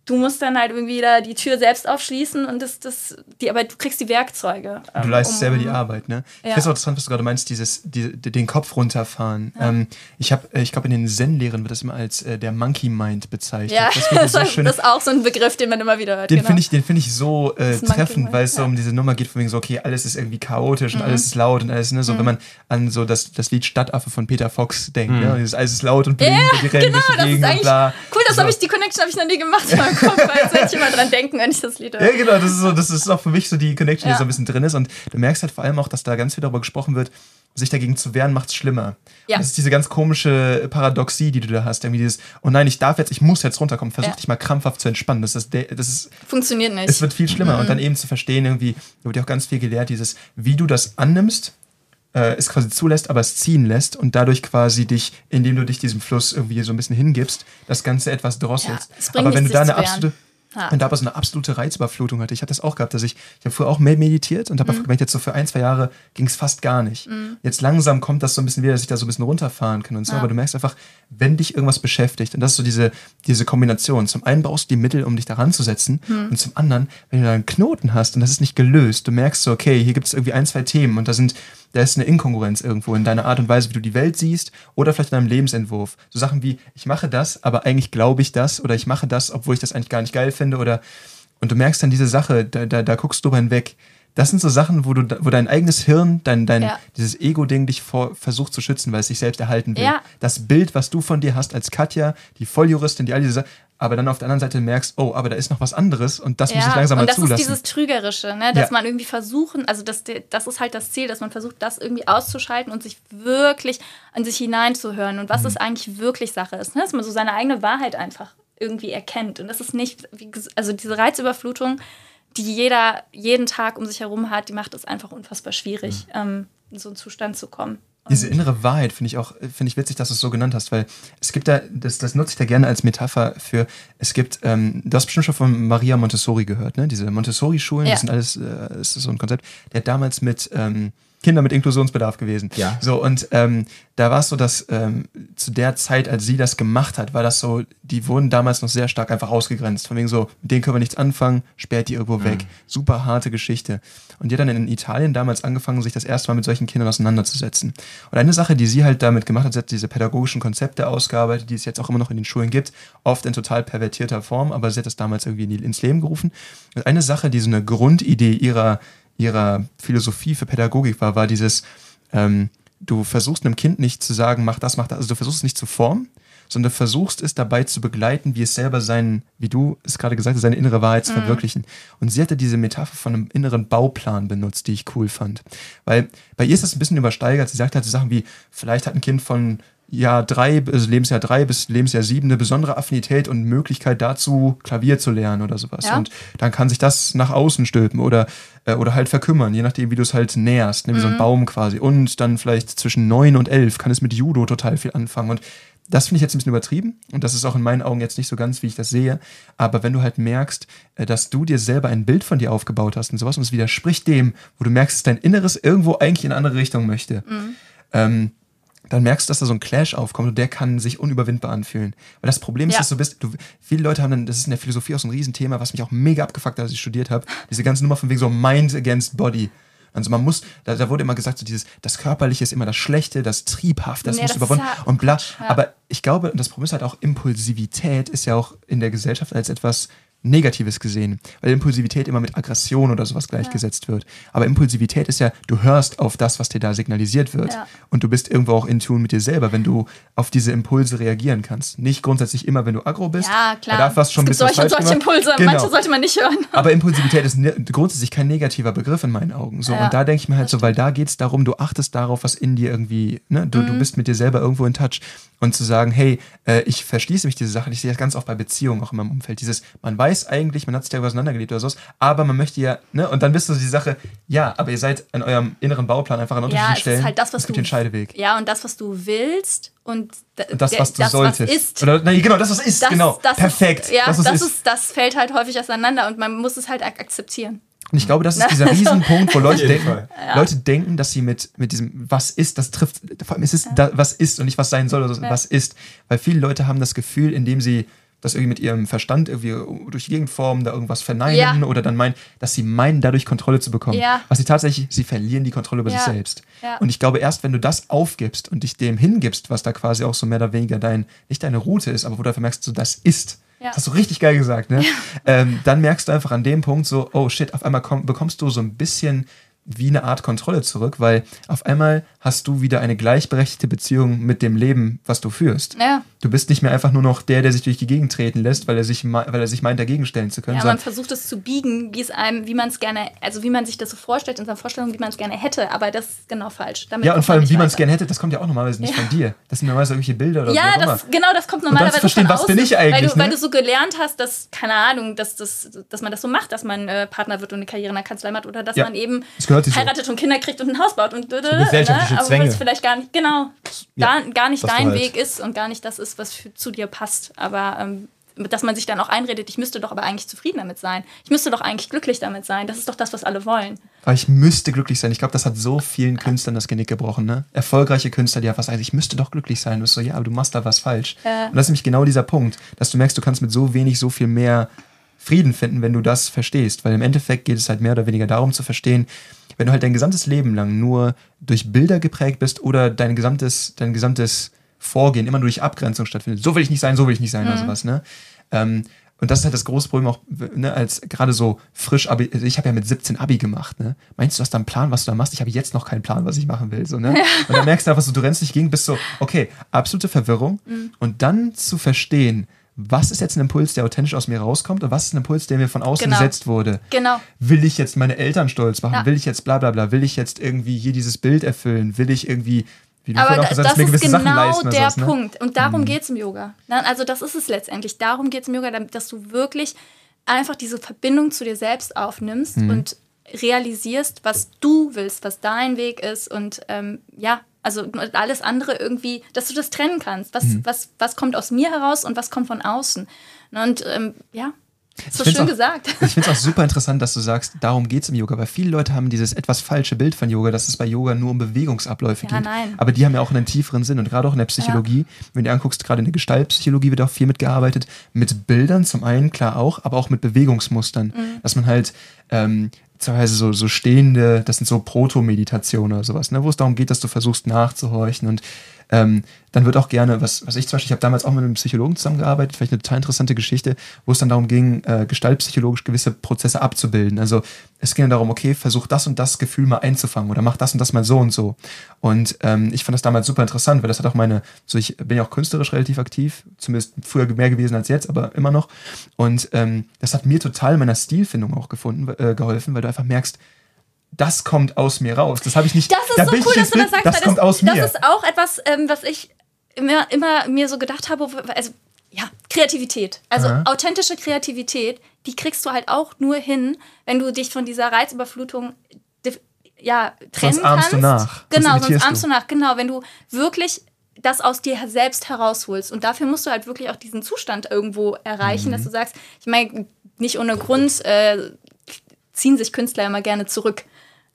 du musst dann halt irgendwie da die Tür selbst aufschließen und das, das, die, aber du kriegst die Werkzeuge. Du ähm, leistest um- selber die Arbeit, ne? Ich Ja. finde es auch interessant, was du gerade meinst, dieses, die, den Kopf runterfahren. Ähm, ich habe, ich glaube, in den Zen-Lehren wird das immer als äh, der Monkey Mind bezeichnet. Ja, das, *laughs* das, so schön, ist auch so ein Begriff, den man immer wieder hört. den genau. finde ich, den finde ich so äh, treffend, weil es so ja. Mhm. um diese Nummer geht, von wegen so, okay, alles ist irgendwie chaotisch und alles ist laut und alles, ne? So, wenn man an so das, das Lied Stadtaffe von Peter Fox denkt, ne? Und dieses, alles ist laut und blinkt und die rennen genau, durch die das ist eigentlich bla. cool, das So. habe ich, die Connection habe ich noch nie gemacht, *laughs* Kopf, als wenn ich immer dran denken, wenn ich das Lied höre. Ja, genau, das ist, so, das ist auch für mich so die Connection, die Ja. so ein bisschen drin ist. Und du merkst halt vor allem auch, dass da ganz viel darüber gesprochen wird, sich dagegen zu wehren, macht es schlimmer. Ja. Das ist diese ganz komische Paradoxie, die du da hast. Irgendwie dieses, oh nein, ich darf jetzt, ich muss jetzt runterkommen, versuch Ja. dich mal krampfhaft zu entspannen. Das ist, das ist Funktioniert nicht. es wird viel schlimmer. Und dann eben zu verstehen, irgendwie, da wird ja auch ganz viel gelehrt, dieses, wie du das annimmst, äh, es quasi zulässt, aber es ziehen lässt und dadurch quasi dich, indem du dich diesem Fluss irgendwie so ein bisschen hingibst, das Ganze etwas drosselst. Ja, aber wenn du da eine absolute Ja. und da aber so eine absolute Reizüberflutung hatte. Ich hatte das auch gehabt, dass ich, ich habe früher auch mehr meditiert und habe Mhm. gemerkt, jetzt so für ein, zwei Jahre ging es fast gar nicht. Jetzt langsam kommt das so ein bisschen wieder, dass ich da so ein bisschen runterfahren kann und so, Ja. aber du merkst einfach, wenn dich irgendwas beschäftigt, und das ist so diese, diese Kombination. Zum einen brauchst du die Mittel, um dich daran zu setzen Mhm. und zum anderen, wenn du da einen Knoten hast und das ist nicht gelöst, du merkst so, okay, hier gibt es irgendwie ein, zwei Themen und da sind da ist eine Inkongruenz irgendwo in deiner Art und Weise, wie du die Welt siehst oder vielleicht in deinem Lebensentwurf. So Sachen wie, ich mache das, aber eigentlich glaube ich das oder ich mache das, obwohl ich das eigentlich gar nicht geil finde oder und du merkst dann diese Sache, da, da, da guckst du drüber hinweg. Das sind so Sachen, wo, du, wo dein eigenes Hirn, dein, dein, Ja. dieses Ego-Ding dich vor, versucht zu schützen, weil es sich selbst erhalten will. Ja. Das Bild, was du von dir hast als Katja, die Volljuristin, die all diese Sachen, aber dann auf der anderen Seite merkst, oh, aber da ist noch was anderes und das muss ich langsam und mal das zulassen. ist dieses Trügerische, ne? dass Ja. man irgendwie versuchen, also das, das ist halt das Ziel, dass man versucht, das irgendwie auszuschalten und sich wirklich an sich hineinzuhören und Mhm. was es eigentlich wirklich Sache ist. Ne? Dass man so seine eigene Wahrheit einfach irgendwie erkennt. Und das ist nicht, also diese Reizüberflutung, die jeder jeden Tag um sich herum hat, die macht es einfach unfassbar schwierig, ähm, in so einen Zustand zu kommen. Diese innere Wahrheit finde ich auch, finde ich witzig, dass du es so genannt hast, weil es gibt da, das, das nutze ich da gerne als Metapher für, es gibt, ähm, du hast bestimmt schon von Maria Montessori gehört, ne? Diese Montessori-Schulen, Ja. das sind alles, äh, das ist so ein Konzept, der hat damals mit ähm, Kindern mit Inklusionsbedarf gewesen. Ja. So, und ähm, da war es so, dass ähm, zu der Zeit, als sie das gemacht hat, war das so, die wurden damals noch sehr stark einfach ausgegrenzt. Von wegen so, mit denen können wir nichts anfangen, sperrt die irgendwo weg. Super harte Geschichte. Und die hat dann in Italien damals angefangen, sich das erste Mal mit solchen Kindern auseinanderzusetzen. Und eine Sache, die sie halt damit gemacht hat, sie hat diese pädagogischen Konzepte ausgearbeitet, die es jetzt auch immer noch in den Schulen gibt, oft in total pervertierter Form, aber sie hat das damals irgendwie ins Leben gerufen. Und eine Sache, die so eine Grundidee ihrer, ihrer Philosophie für Pädagogik war, war dieses, ähm, du versuchst einem Kind nicht zu sagen, mach das, mach das, also du versuchst es nicht zu formen, sondern du versuchst es dabei zu begleiten, wie es selber sein, wie du es gerade gesagt hast, seine innere Wahrheit zu verwirklichen. Und sie hatte diese Metapher von einem inneren Bauplan benutzt, die ich cool fand. Weil bei ihr ist das ein bisschen übersteigert. Sie sagt halt so Sachen wie, vielleicht hat ein Kind von Jahr drei, also Lebensjahr drei bis Lebensjahr sieben eine besondere Affinität und Möglichkeit dazu, Klavier zu lernen oder sowas. Ja. Und dann kann sich das nach außen stülpen oder, äh, oder halt verkümmern, je nachdem, wie du es halt näherst, ne, wie so ein Baum quasi. Und dann vielleicht zwischen neun und elf kann es mit Judo total viel anfangen. Und das finde ich jetzt ein bisschen übertrieben und das ist auch in meinen Augen jetzt nicht so ganz, wie ich das sehe. Aber wenn du halt merkst, äh, dass du dir selber ein Bild von dir aufgebaut hast und sowas und es widerspricht dem, wo du merkst, dass dein Inneres irgendwo eigentlich in eine andere Richtung möchte, ähm, dann merkst du, dass da so ein Clash aufkommt und der kann sich unüberwindbar anfühlen. Weil das Problem ist, Ja. dass du bist, du, viele Leute haben dann, das ist in der Philosophie auch so ein Riesenthema, was mich auch mega abgefuckt hat, als ich studiert habe, diese ganze Nummer von wegen so Mind against Body. Also man muss, da, da wurde immer gesagt, so dieses, das Körperliche ist immer das Schlechte, das Triebhafte, das Nee, muss überwunden ja und bla. Ja. Aber ich glaube, und das Problem ist halt auch, Impulsivität ist ja auch in der Gesellschaft als etwas Negatives gesehen, weil Impulsivität immer mit Aggression oder sowas gleichgesetzt wird. Aber Impulsivität ist ja, du hörst auf das, was dir da signalisiert wird. Ja. Und du bist irgendwo auch in Tune mit dir selber, wenn du auf diese Impulse reagieren kannst. Nicht grundsätzlich immer, wenn du aggro bist. Ja, klar. Da darf was schon ein es gibt solche und solche gemacht. Impulse, Genau. manche sollte man nicht hören. Aber *laughs* Impulsivität ist ne, grundsätzlich kein negativer Begriff in meinen Augen. So, Ja, und da denke ich mir halt so, weil da geht es darum, du achtest darauf, was in dir irgendwie, ne, du, Mhm. du bist mit dir selber irgendwo in Touch. Und zu sagen, hey, äh, ich verschließe mich diese Sache, ich sehe das ganz oft bei Beziehungen auch in meinem Umfeld. Dieses, man weiß eigentlich, man hat sich da auseinandergelebt oder so, aber man möchte ja, ne, und dann bist du so die Sache, ja, aber ihr seid an eurem inneren Bauplan einfach an Ja, unterschiedlichen es Stellen. ist halt das, was es gibt du. den Scheideweg. Ja, und das, was du willst und Und das, was du das, solltest. Was ist. Oder, nee, genau, das, was ist, Das, genau. das Perfekt. Ist, ja, das, das, ist. ist, das fällt halt häufig auseinander und man muss es halt ak akzeptieren. Und ich glaube, das ist Ne? dieser *laughs* Riesenpunkt, wo Leute denken, Fall. Leute denken, dass sie mit, mit diesem was ist, das trifft, vor allem es ist da, was ist und nicht was sein soll, oder so, Ja. was ist. Weil viele Leute haben das Gefühl, indem sie das irgendwie mit ihrem Verstand irgendwie durch die Gegend formen, da irgendwas verneinen Ja. oder dann meinen, dass sie meinen, dadurch Kontrolle zu bekommen. Ja. Was sie tatsächlich, sie verlieren die Kontrolle über Ja. sich selbst. Ja. Und ich glaube, erst wenn du das aufgibst und dich dem hingibst, was da quasi auch so mehr oder weniger dein, nicht deine Route ist, aber wo du einfach merkst, so das ist. Ja. Das hast du richtig geil gesagt, ne? Ähm, dann merkst du einfach an dem Punkt so, oh shit, auf einmal komm, bekommst du so ein bisschen wie eine Art Kontrolle zurück, weil auf einmal hast du wieder eine gleichberechtigte Beziehung mit dem Leben, was du führst. Ja. Du bist nicht mehr einfach nur noch der, der sich durch die Gegend treten lässt, weil er sich, weil er sich meint, dagegen stellen zu können. Ja, man versucht es zu biegen, wie es einem, wie man es gerne, also wie man sich das so vorstellt in seiner Vorstellung, wie man es gerne hätte, aber das ist genau falsch. Damit ja, und vor allem, wie man es gerne hätte, das kommt ja auch normalerweise nicht Ja. von dir. Das sind normalerweise irgendwelche Bilder oder wie Ja, genau, das kommt normalerweise verstehen, von was außen, bin ich weil eigentlich, du, weil ne? du so gelernt hast, dass, keine Ahnung, dass, das, dass man das so macht, dass man äh, Partner wird und eine Karriere in der Kanzlei macht oder dass Ja, man eben das gehört sich so. heiratet und Kinder kriegt und ein Haus baut und so gesellschaftliche aber Zwänge. was vielleicht gar nicht, genau, Ja, gar, gar nicht dein halt- Weg ist und gar nicht das ist, was für, zu dir passt. Aber ähm, dass man sich dann auch einredet, ich müsste doch aber eigentlich zufrieden damit sein. Ich müsste doch eigentlich glücklich damit sein. Das ist doch das, was alle wollen. Weil ich müsste glücklich sein. Ich glaube, das hat so vielen Künstlern das Genick gebrochen. Ne? Erfolgreiche Künstler, die einfach sagen, ich müsste doch glücklich sein. Du bist so, ja, aber du machst da was falsch. Ja. Und das ist nämlich genau dieser Punkt, dass du merkst, du kannst mit so wenig so viel mehr Frieden finden, wenn du das verstehst. Weil im Endeffekt geht es halt mehr oder weniger darum zu verstehen, wenn du halt dein gesamtes Leben lang nur durch Bilder geprägt bist oder dein gesamtes, dein gesamtes Vorgehen immer nur durch Abgrenzung stattfindet. So will ich nicht sein, so will ich nicht sein oder sowas. Ne? Ähm, und das ist halt das große Problem auch, ne, als gerade so frisch Abi, also ich habe ja mit 17 Abi gemacht, ne? Meinst du, hast da einen Plan, was du da machst? Ich habe jetzt noch keinen Plan, was ich machen will, so, ne? *laughs* Und dann merkst du einfach so, du rennst nicht gegen, bist so, okay, absolute Verwirrung. Und dann zu verstehen, was ist jetzt ein Impuls, der authentisch aus mir rauskommt und was ist ein Impuls, der mir von außen Genau. gesetzt wurde? Genau. Will ich jetzt meine Eltern stolz machen? Ja. Will ich jetzt bla bla bla? Will ich jetzt irgendwie hier dieses Bild erfüllen? Will ich irgendwie, wie du Aber gesagt das mir ist genau der sowas, ne? Punkt. Und darum geht es im Yoga. Also das ist es letztendlich. Darum geht es im Yoga, dass du wirklich einfach diese Verbindung zu dir selbst aufnimmst Mhm. und realisierst, was du willst, was dein Weg ist und ähm, ja, also alles andere irgendwie, dass du das trennen kannst. Was, Mhm. was, was kommt aus mir heraus und was kommt von außen. Und ähm, ja, so schön auch- gesagt. *laughs* Ich finde es auch super interessant, dass du sagst, darum geht es im Yoga, weil viele Leute haben dieses etwas falsche Bild von Yoga, dass es bei Yoga nur um Bewegungsabläufe Ja, geht. nein. Aber die haben ja auch einen tieferen Sinn und gerade auch in der Psychologie, wenn du anguckst, gerade in der Gestaltpsychologie wird auch viel mitgearbeitet, mit Bildern zum einen, klar auch, aber auch mit Bewegungsmustern, Mhm. dass man halt ähm, teilweise so, so stehende, das sind so Proto-Meditationen oder sowas, ne, wo es darum geht, dass du versuchst nachzuhorchen und ähm, dann wird auch gerne, was, was ich zum Beispiel, ich habe damals auch mit einem Psychologen zusammengearbeitet, vielleicht eine total interessante Geschichte, wo es dann darum ging, äh, gestaltpsychologisch gewisse Prozesse abzubilden. Also es ging darum, okay, versuch das und das Gefühl mal einzufangen oder mach das und das mal so und so. Und ähm, ich fand das damals super interessant, weil das hat auch meine, so ich bin ja auch künstlerisch relativ aktiv, zumindest früher mehr gewesen als jetzt, aber immer noch. Und ähm, das hat mir total in meiner Stilfindung auch gefunden, äh, geholfen, weil du einfach merkst, das kommt aus mir raus. Das habe ich nicht. Das ist da so cool, dass du das sagst. Das weil kommt aus das mir. ist auch etwas, ähm, was ich immer, immer mir so gedacht habe. Also, ja, Kreativität. Also Aha. authentische Kreativität, die kriegst du halt auch nur hin, wenn du dich von dieser Reizüberflutung ja, trennen Sonst ahmst kannst. du nach. Sonst Genau, sonst ahmst du. du nach. Genau, wenn du wirklich das aus dir selbst herausholst. Und dafür musst du halt wirklich auch diesen Zustand irgendwo erreichen, Mhm. dass du sagst, ich meine, nicht ohne Grund äh, ziehen sich Künstler immer gerne zurück,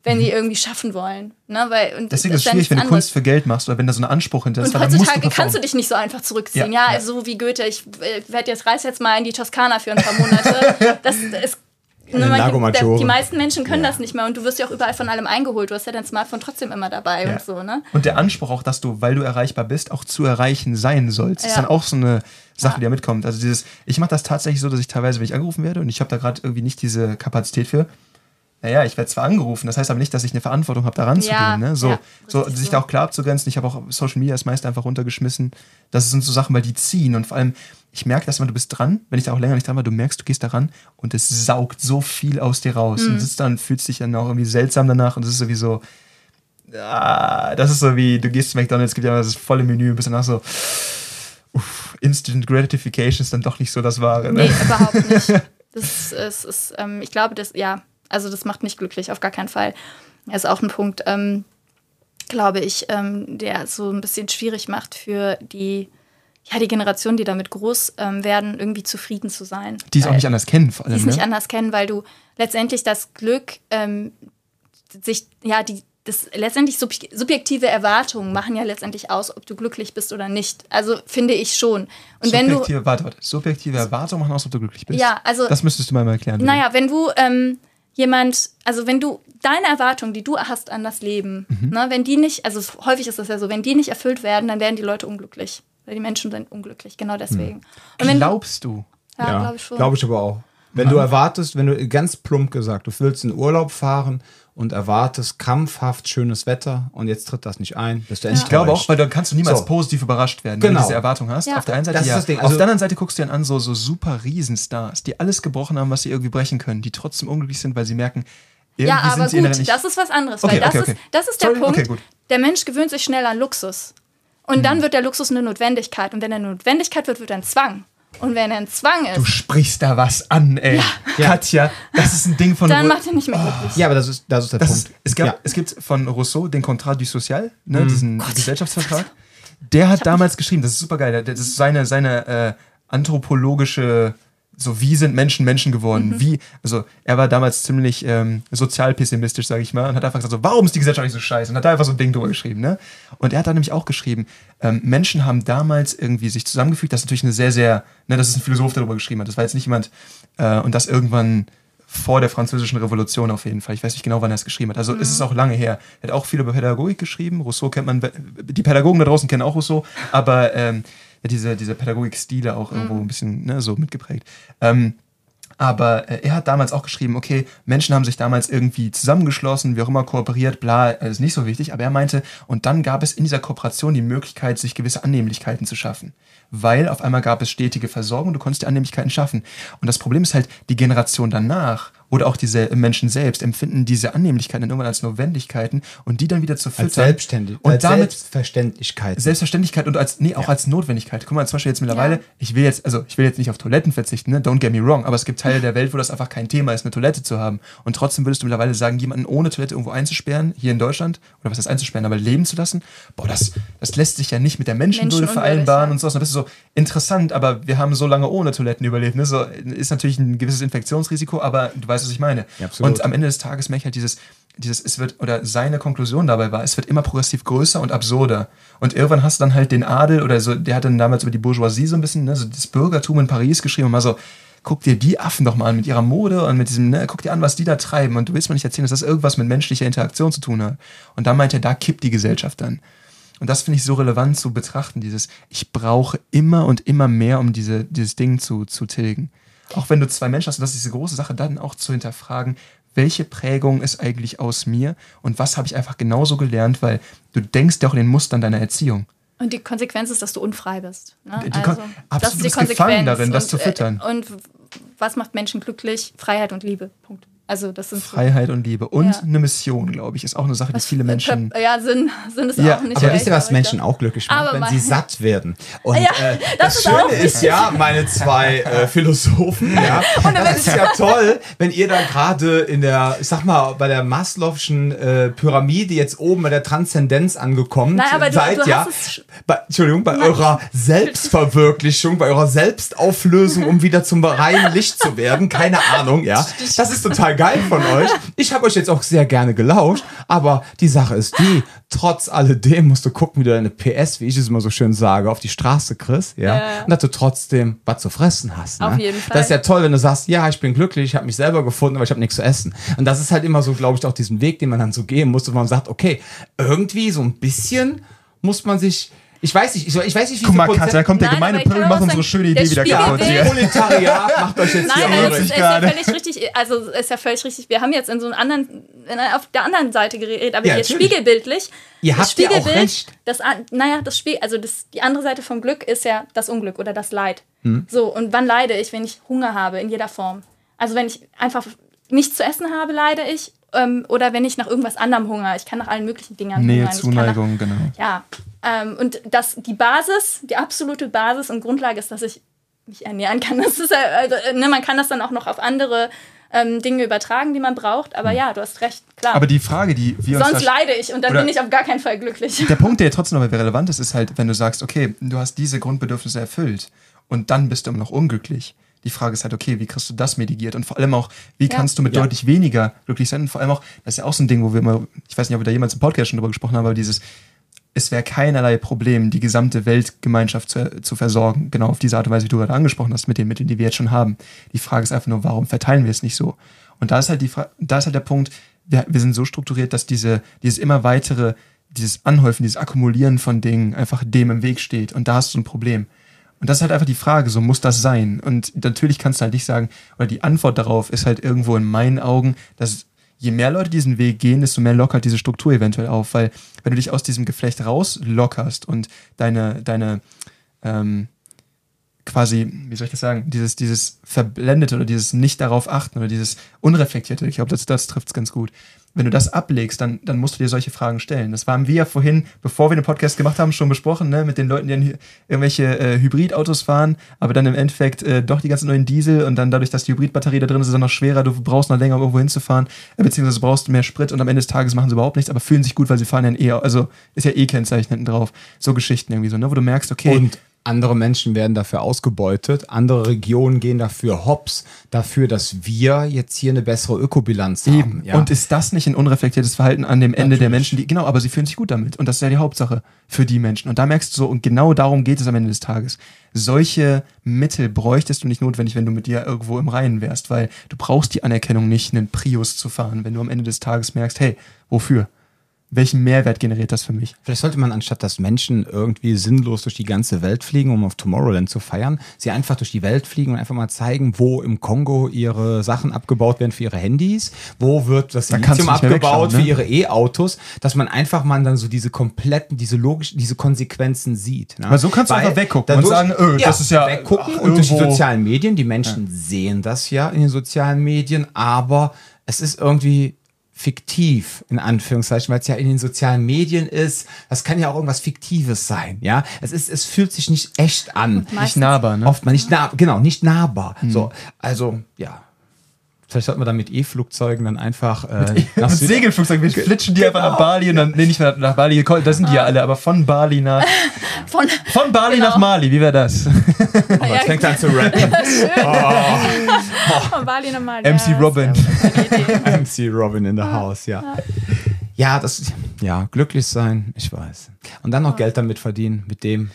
wenn sie irgendwie schaffen wollen. Ne? Weil, und Mhm. Deswegen das ist es schwierig, wenn du nichts Kunst anderes. für Geld machst oder wenn da so ein Anspruch hinter ist. Und weil dann musst heutzutage du kannst du dich nicht so einfach zurückziehen. Ja, Ja, ja. so wie Goethe. Ich äh, werd jetzt reise jetzt mal in die Toskana für ein paar Monate. *laughs* das ist Eine man- Maggiore. die meisten Menschen können das nicht mehr und du wirst ja auch überall von allem eingeholt. Du hast ja dein Smartphone trotzdem immer dabei Ja. und so, ne? Und der Anspruch auch, dass du, weil du erreichbar bist, auch zu erreichen sein sollst, ist Ja. dann auch so eine Sache, Ja. die da mitkommt. Also dieses, ich mache das tatsächlich so, dass ich teilweise, wenn ich angerufen werde und ich habe da gerade irgendwie nicht diese Kapazität für, naja, ich werde zwar angerufen, das heißt aber nicht, dass ich eine Verantwortung habe, da ranzugehen. Ja, ne? So, ja, so sich so. da auch klar abzugrenzen. Ich habe auch Social Media das meiste einfach runtergeschmissen. Das sind so Sachen, weil die ziehen und vor allem, ich merke dass wenn du bist dran, wenn ich da auch länger nicht dran war, du merkst, du gehst da ran und es saugt so viel aus dir raus Mhm. und sitzt dann, fühlst dich dann auch irgendwie seltsam danach und es ist sowieso, ah, das ist so wie, du gehst zu McDonalds, gibt ja immer das volle Menü, bist danach so, uff, Instant Gratification ist dann doch nicht so das Wahre. Ne? Nee, überhaupt nicht. *laughs* Das ist, es ist ähm, ich glaube, das, ja, also das macht mich glücklich, auf gar keinen Fall. Das ist auch ein Punkt, ähm, glaube ich, ähm, der so ein bisschen schwierig macht für die, ja, die Generation, die damit groß ähm, werden, irgendwie zufrieden zu sein. Die es auch nicht anders kennen, vor die allem. es nicht Ne? anders kennen, weil du letztendlich das Glück, ähm, sich, ja, die, das letztendlich sub subjektive Erwartungen machen ja letztendlich aus, ob du glücklich bist oder nicht. Also finde ich schon. Und wenn du, Subjektive, warte, warte, subjektive Erwartungen machen aus, ob du glücklich bist. Ja, also- Das müsstest du mal erklären. naja, wenn du ähm, jemand, also wenn du deine Erwartungen, die du hast an das Leben, Mhm. ne, wenn die nicht, also häufig ist das ja so, wenn die nicht erfüllt werden, dann werden die Leute unglücklich. Weil die Menschen sind unglücklich, genau deswegen. Und wenn du, Glaubst du? ja, glaube ich schon. Glaube ich aber auch. Wenn du erwartest, wenn du ganz plump gesagt, du willst in Urlaub fahren und erwartest krampfhaft schönes Wetter und jetzt tritt das nicht ein, bist du Ich glaube auch, weil dann kannst du niemals So. positiv überrascht werden, wenn Genau. du diese Erwartung hast. Ja. Auf der einen Seite Das ist ja. das Ding. Auf Also- der anderen Seite guckst du dir an so, so super Riesenstars, die alles gebrochen haben, was sie irgendwie brechen können, die trotzdem unglücklich sind, weil sie merken, irgendwie Ja, aber sind gut, nicht. das ist was anderes. Okay, weil das, okay, okay. Ist, das ist der Sorry, Punkt. der Mensch gewöhnt sich schnell an Luxus. Und Hm. dann wird der Luxus eine Notwendigkeit. Und wenn er eine Notwendigkeit wird, wird er ein Zwang. Und wenn er ein Zwang du ist, sprichst da was an, ey. *laughs* Katja, das ist ein Ding von dann Ru- macht er nicht mehr glücklich. Ja, aber das ist, das ist der das Punkt. ist, es, gab, ja. es gibt von Rousseau den Contrat du Social, ne, Mhm. diesen Gesellschaftsvertrag. Der hat damals geschrieben, das ist super geil, das ist seine, seine äh, anthropologische, so wie sind Menschen Menschen geworden? Mhm. Wie, also er war damals ziemlich ähm, sozial pessimistisch, sage ich mal, und hat einfach gesagt, so, warum ist die Gesellschaft nicht so scheiße? Und hat da einfach so ein Ding drüber geschrieben, ne? Und er hat da nämlich auch geschrieben, ähm, Menschen haben damals irgendwie sich zusammengefügt, das ist natürlich eine sehr, sehr, ne, das ist ein Philosoph, der darüber geschrieben hat, das war jetzt nicht jemand, äh, und das irgendwann vor der französischen Revolution auf jeden Fall. Ich weiß nicht genau, wann er es geschrieben hat. Also ist es auch lange her. Er hat auch viel über Pädagogik geschrieben. Rousseau kennt man, die Pädagogen da draußen kennen auch Rousseau, aber ähm, diese, diese Pädagogikstile auch irgendwo ein bisschen ne, so mitgeprägt. Ähm, aber äh, er hat damals auch geschrieben, okay, Menschen haben sich damals irgendwie zusammengeschlossen, wie auch immer kooperiert, bla, ist nicht so wichtig. Aber er meinte, und dann gab es in dieser Kooperation die Möglichkeit, sich gewisse Annehmlichkeiten zu schaffen. Weil auf einmal gab es stetige Versorgung, du konntest die Annehmlichkeiten schaffen. Und das Problem ist halt, die Generation danach oder auch diese Menschen selbst empfinden diese Annehmlichkeiten dann irgendwann als Notwendigkeiten und die dann wieder zu füttern. Als Selbstständig, Und als damit Selbstverständlichkeit. Selbstverständlichkeit und als, nee, auch als Notwendigkeit. Guck mal, zum Beispiel jetzt mittlerweile, ich will jetzt, also ich will jetzt nicht auf Toiletten verzichten, ne? don't get me wrong, aber es gibt Teile der Welt, wo das einfach kein Thema ist, eine Toilette zu haben. Und trotzdem würdest du mittlerweile sagen, jemanden ohne Toilette irgendwo einzusperren, hier in Deutschland, oder was heißt einzusperren, aber leben zu lassen, boah, das, das lässt sich ja nicht mit der Menschenwürde vereinbaren ja. und sowas. Und das ist so interessant, aber wir haben so lange ohne Toiletten überlebt. Ne? So, ist natürlich ein gewisses Infektionsrisiko, aber du weißt, was ich meine. Ja, absolut. und am Ende des Tages merke ich halt dieses, dieses, es wird, oder seine Konklusion dabei war, es wird immer progressiv größer und absurder. Und irgendwann hast du dann halt den Adel oder so, der hat dann damals über die Bourgeoisie so ein bisschen, ne, so das Bürgertum in Paris geschrieben und mal so, guck dir die Affen doch mal an mit ihrer Mode und mit diesem, ne, guck dir an, was die da treiben und du willst mir nicht erzählen, dass das irgendwas mit menschlicher Interaktion zu tun hat. Und da meint er, da kippt die Gesellschaft dann. Und das finde ich so relevant zu betrachten, dieses, ich brauche immer und immer mehr, um diese, dieses Ding zu, zu tilgen. Auch wenn du zwei Menschen hast, und das ist diese große Sache, dann auch zu hinterfragen, welche Prägung ist eigentlich aus mir und was habe ich einfach genauso gelernt, weil du denkst ja auch in den Mustern deiner Erziehung. Und die Konsequenz ist, dass du unfrei bist. Ne? Die Kon- absolut, du bist gefangen darin, das zu füttern. äh, Und was macht Menschen glücklich? Freiheit und Liebe. Punkt. Also das sind so- Freiheit und Liebe und Ja. eine Mission, glaube ich, ist auch eine Sache, die viele Menschen. Ja, Sinn, Sinn ist Ja, auch nicht Aber wisst ihr, was Menschen auch glücklich macht, wenn sie satt werden? *laughs* Und Ja, äh, das das, Schöne ist ja, meine zwei äh, Philosophen, ja, *laughs* das ist ja toll, wenn ihr da gerade in der, ich sag mal, bei der Maslow'schen äh, Pyramide jetzt oben bei der Transzendenz angekommen Nein, aber du- seid, du ja, bei, Entschuldigung, bei eurer Selbstverwirklichung, bei eurer Selbstauflösung, um wieder zum reinen Licht zu werden, keine Ahnung, ja. *laughs* Das ist total geil von euch. Ich habe euch jetzt auch sehr gerne gelauscht, aber die Sache ist die, trotz alledem musst du gucken, wie du deine PS, wie ich es immer so schön sage, auf die Straße kriegst, ja, Ja. und dass du trotzdem was zu fressen hast. Ne? Auf jeden Fall. Das ist ja toll, wenn du sagst, ja, ich bin glücklich, ich habe mich selber gefunden, aber ich habe nichts zu essen. Und das ist halt immer so, glaube ich, auch diesen Weg, den man dann so gehen muss, wo man sagt, okay, irgendwie so ein bisschen muss man sich, ich weiß nicht, ich, ich weiß nicht, wie Guck mal, Katja, da kommt der Nein, gemeine Pöbel, macht unsere schöne der Idee wieder kaputt hier. Proletariat macht euch jetzt Nein, hier das ist, ist ja völlig richtig. Also ist ja völlig richtig. Wir haben jetzt in so einem anderen, in, auf der anderen Seite geredet, aber Ja, jetzt natürlich. spiegelbildlich. Ihr das habt ja auch recht. Das, naja, das Spiel, also das, die andere Seite vom Glück ist ja das Unglück oder das Leid. Hm. So, und wann leide ich, wenn ich Hunger habe in jeder Form? Also wenn ich einfach nichts zu essen habe, leide ich. Ähm, oder wenn ich nach irgendwas anderem hungere. Ich kann nach allen möglichen Dingen Nähe, hungern. Kann nach- Zuneigung, genau. ja, ähm, und das, die Basis, die absolute Basis und Grundlage ist, dass ich mich ernähren kann. Das ist, also, äh, ne, man kann das dann auch noch auf andere ähm, Dinge übertragen, die man braucht. Aber ja, du hast recht, klar. Hm. Aber die Frage, die wir uns Sonst da leide ich und dann bin ich auf gar keinen Fall glücklich. der Punkt, der *laughs* trotzdem noch relevant ist, ist halt, wenn du sagst, okay, du hast diese Grundbedürfnisse erfüllt und dann bist du immer noch unglücklich. Die Frage ist halt, okay, wie kriegst du das mitigiert? Und vor allem auch, wie kannst du mit Ja. deutlich weniger glücklich sein? Und vor allem auch, das ist ja auch so ein Ding, wo wir immer, ich weiß nicht, ob wir da jemals im Podcast schon drüber gesprochen haben, aber dieses, es wäre keinerlei Problem, die gesamte Weltgemeinschaft zu, zu versorgen. Genau auf diese Art und Weise, wie du gerade angesprochen hast, mit den Mitteln, die wir jetzt schon haben. Die Frage ist einfach nur, warum verteilen wir es nicht so? Und da ist halt die Fra da ist halt der Punkt, wir, wir sind so strukturiert, dass diese, dieses immer weitere, dieses Anhäufen, dieses Akkumulieren von Dingen einfach dem im Weg steht. Und da hast du ein Problem. Und das ist halt einfach die Frage, so muss das sein? Und natürlich kannst du halt nicht sagen, oder die Antwort darauf ist halt irgendwo in meinen Augen, dass je mehr Leute diesen Weg gehen, desto mehr lockert diese Struktur eventuell auf, weil wenn du dich aus diesem Geflecht rauslockerst und deine, deine, ähm, quasi, wie soll ich das sagen, dieses, dieses Verblendete oder dieses Nicht darauf achten oder dieses Unreflektierte, ich glaube, das, das trifft es ganz gut. Wenn du das ablegst, dann, dann musst du dir solche Fragen stellen. Das haben wir ja vorhin, bevor wir den Podcast gemacht haben, schon besprochen, ne, mit den Leuten, die dann irgendwelche äh, Hybridautos fahren, aber dann im Endeffekt äh, doch die ganzen neuen Diesel und dann dadurch, dass die Hybridbatterie da drin ist, ist es dann noch schwerer, du brauchst noch länger, um irgendwo hinzufahren, äh, beziehungsweise brauchst du mehr Sprit und am Ende des Tages machen sie überhaupt nichts, aber fühlen sich gut, weil sie fahren ja eh, also ist ja eh Kennzeichen hinten drauf. So Geschichten irgendwie so, ne, wo du merkst, okay. Und andere Menschen werden dafür ausgebeutet, andere Regionen gehen dafür hops, dafür, dass wir jetzt hier eine bessere Ökobilanz haben. Eben. Ja? Und ist das nicht ein unreflektiertes Verhalten an dem Ende Natürlich. der Menschen, die, genau, aber sie fühlen sich gut damit. Und das ist ja die Hauptsache für die Menschen. Und da merkst du so, und genau darum geht es am Ende des Tages. Solche Mittel bräuchtest du nicht notwendig, wenn du mit dir irgendwo im Reinen wärst, weil du brauchst die Anerkennung nicht, einen Prius zu fahren, wenn du am Ende des Tages merkst, hey, wofür? Welchen Mehrwert generiert das für mich? Vielleicht sollte man, anstatt dass Menschen irgendwie sinnlos durch die ganze Welt fliegen, um auf Tomorrowland zu feiern, sie einfach durch die Welt fliegen und einfach mal zeigen, wo im Kongo ihre Sachen abgebaut werden für ihre Handys, wo wird das Da Lithium abgebaut wegschauen, für ne? ihre E-Autos, dass man einfach mal dann so diese kompletten, diese logischen, diese Konsequenzen sieht. Ne? Aber so kannst du einfach weggucken und sagen, öh, das ist ja, weggucken ach, und durch die sozialen Medien, die Menschen sehen das ja in den sozialen Medien, aber es ist irgendwie fiktiv, in Anführungszeichen, weil es ja in den sozialen Medien ist. Das kann ja auch irgendwas Fiktives sein, ja. Es ist, es fühlt sich nicht echt an. Nicht nahbar, ne? Oft mal nicht nah, genau, nicht nahbar. So, also, ja. Vielleicht sollten wir dann mit E-Flugzeugen dann einfach äh, nach Mit Süd- Segelflugzeug, wir flitschen die einfach nach Bali und dann, nee, nicht mehr nach Bali, da sind die ja alle, aber von Bali nach, *laughs* Von, von Bali Genau. nach Mali, wie wäre das? *laughs* Oh, jetzt fängt an zu rappen. *laughs* *laughs* Bali nochmal. MC Robin. *laughs* MC Robin in the house, ja. Ja, das, ja, glücklich sein, ich weiß. Und dann noch Geld damit verdienen, mit dem.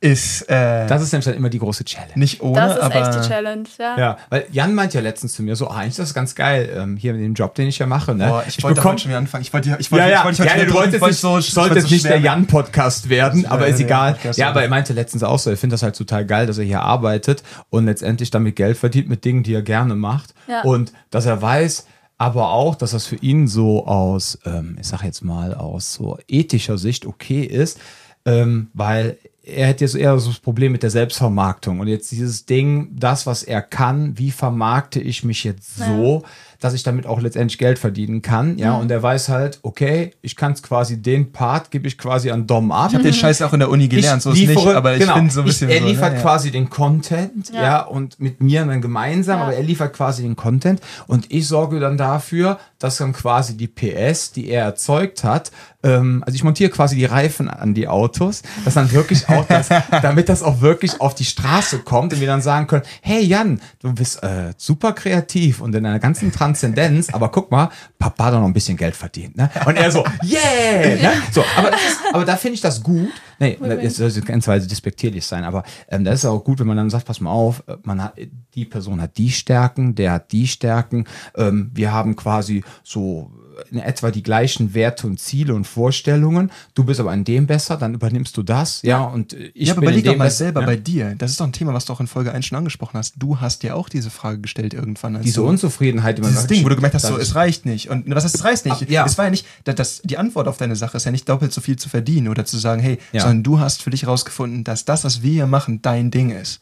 Ist, äh, Das ist nämlich dann immer die große Challenge. nicht ohne, Das ist aber. echt die Challenge, ja. Ja, weil Jan meint ja letztens zu mir so, ah, eigentlich ist das ganz geil, ähm, hier mit dem Job, den ich ja mache. Ne? Boah, ich, wollte bekomm- heute schon wieder anfangen. Ich wollte, ich wollte, ja, ja, ich wollte, ich ja, wollte du wolltest ich wollte nicht, so, ich sollte wollte jetzt so nicht der. Jan-Podcast werden, aber ja, ist egal. Ja, ja. aber er meinte letztens auch so, er findet das halt total geil, dass er hier arbeitet und letztendlich damit Geld verdient mit Dingen, die er gerne macht. Ja. Und dass er weiß, aber auch, dass das für ihn so aus, ähm, ich sag jetzt mal, aus so ethischer Sicht okay ist, ähm, weil er hätte jetzt eher so das Problem mit der Selbstvermarktung. Und jetzt dieses Ding, das, was er kann, wie vermarkte ich mich jetzt so, dass ich damit auch letztendlich Geld verdienen kann. Ja, und er weiß halt, okay, ich kann es quasi, den Part gebe ich quasi an Dom ab. Ich habe den Scheiß auch in der Uni gelernt, so ist liefere- nicht, aber ich genau, finde so ein bisschen ich, Er so, liefert ne, ja. quasi den Content, ja. Ja. und mit mir dann gemeinsam, Ja. aber er liefert quasi den Content und ich sorge dann dafür, dass dann quasi die PS, die er erzeugt hat, ähm, also ich montiere quasi die Reifen an die Autos, dass dann wirklich auch das, *laughs* damit das auch wirklich auf die Straße kommt und wir dann sagen können, hey Jan, du bist äh, super kreativ und in deiner ganzen Transzendenz, aber guck mal, Papa hat doch noch ein bisschen Geld verdient, ne? Und er so, yeah! Ne? *laughs* So, aber, ist, aber da finde ich das gut. Nee, es soll in keiner Weise despektierlich sein, aber ähm, das ist auch gut, wenn man dann sagt, pass mal auf, äh, man hat, die Person hat die Stärken, der hat die Stärken, ähm, wir haben quasi so in etwa die gleichen Werte und Ziele und Vorstellungen. Du bist aber in dem besser, dann übernimmst du das, ja, und äh, ich ja, aber bin in überleg doch mal besser, selber ja. bei dir. Das ist doch ein Thema, was du auch in Folge 1 schon angesprochen hast. Du hast dir auch diese Frage gestellt irgendwann. Als diese Unzufriedenheit, die man dieses Ding, wo du gemerkt hast, so, es reicht nicht. Und was heißt, es reicht nicht? Ach, ja. Es war ja nicht, das, die Antwort auf deine Sache ist ja nicht doppelt so viel zu verdienen oder zu sagen, hey, sondern du hast für dich rausgefunden, dass das, was wir hier machen, dein Ding ist.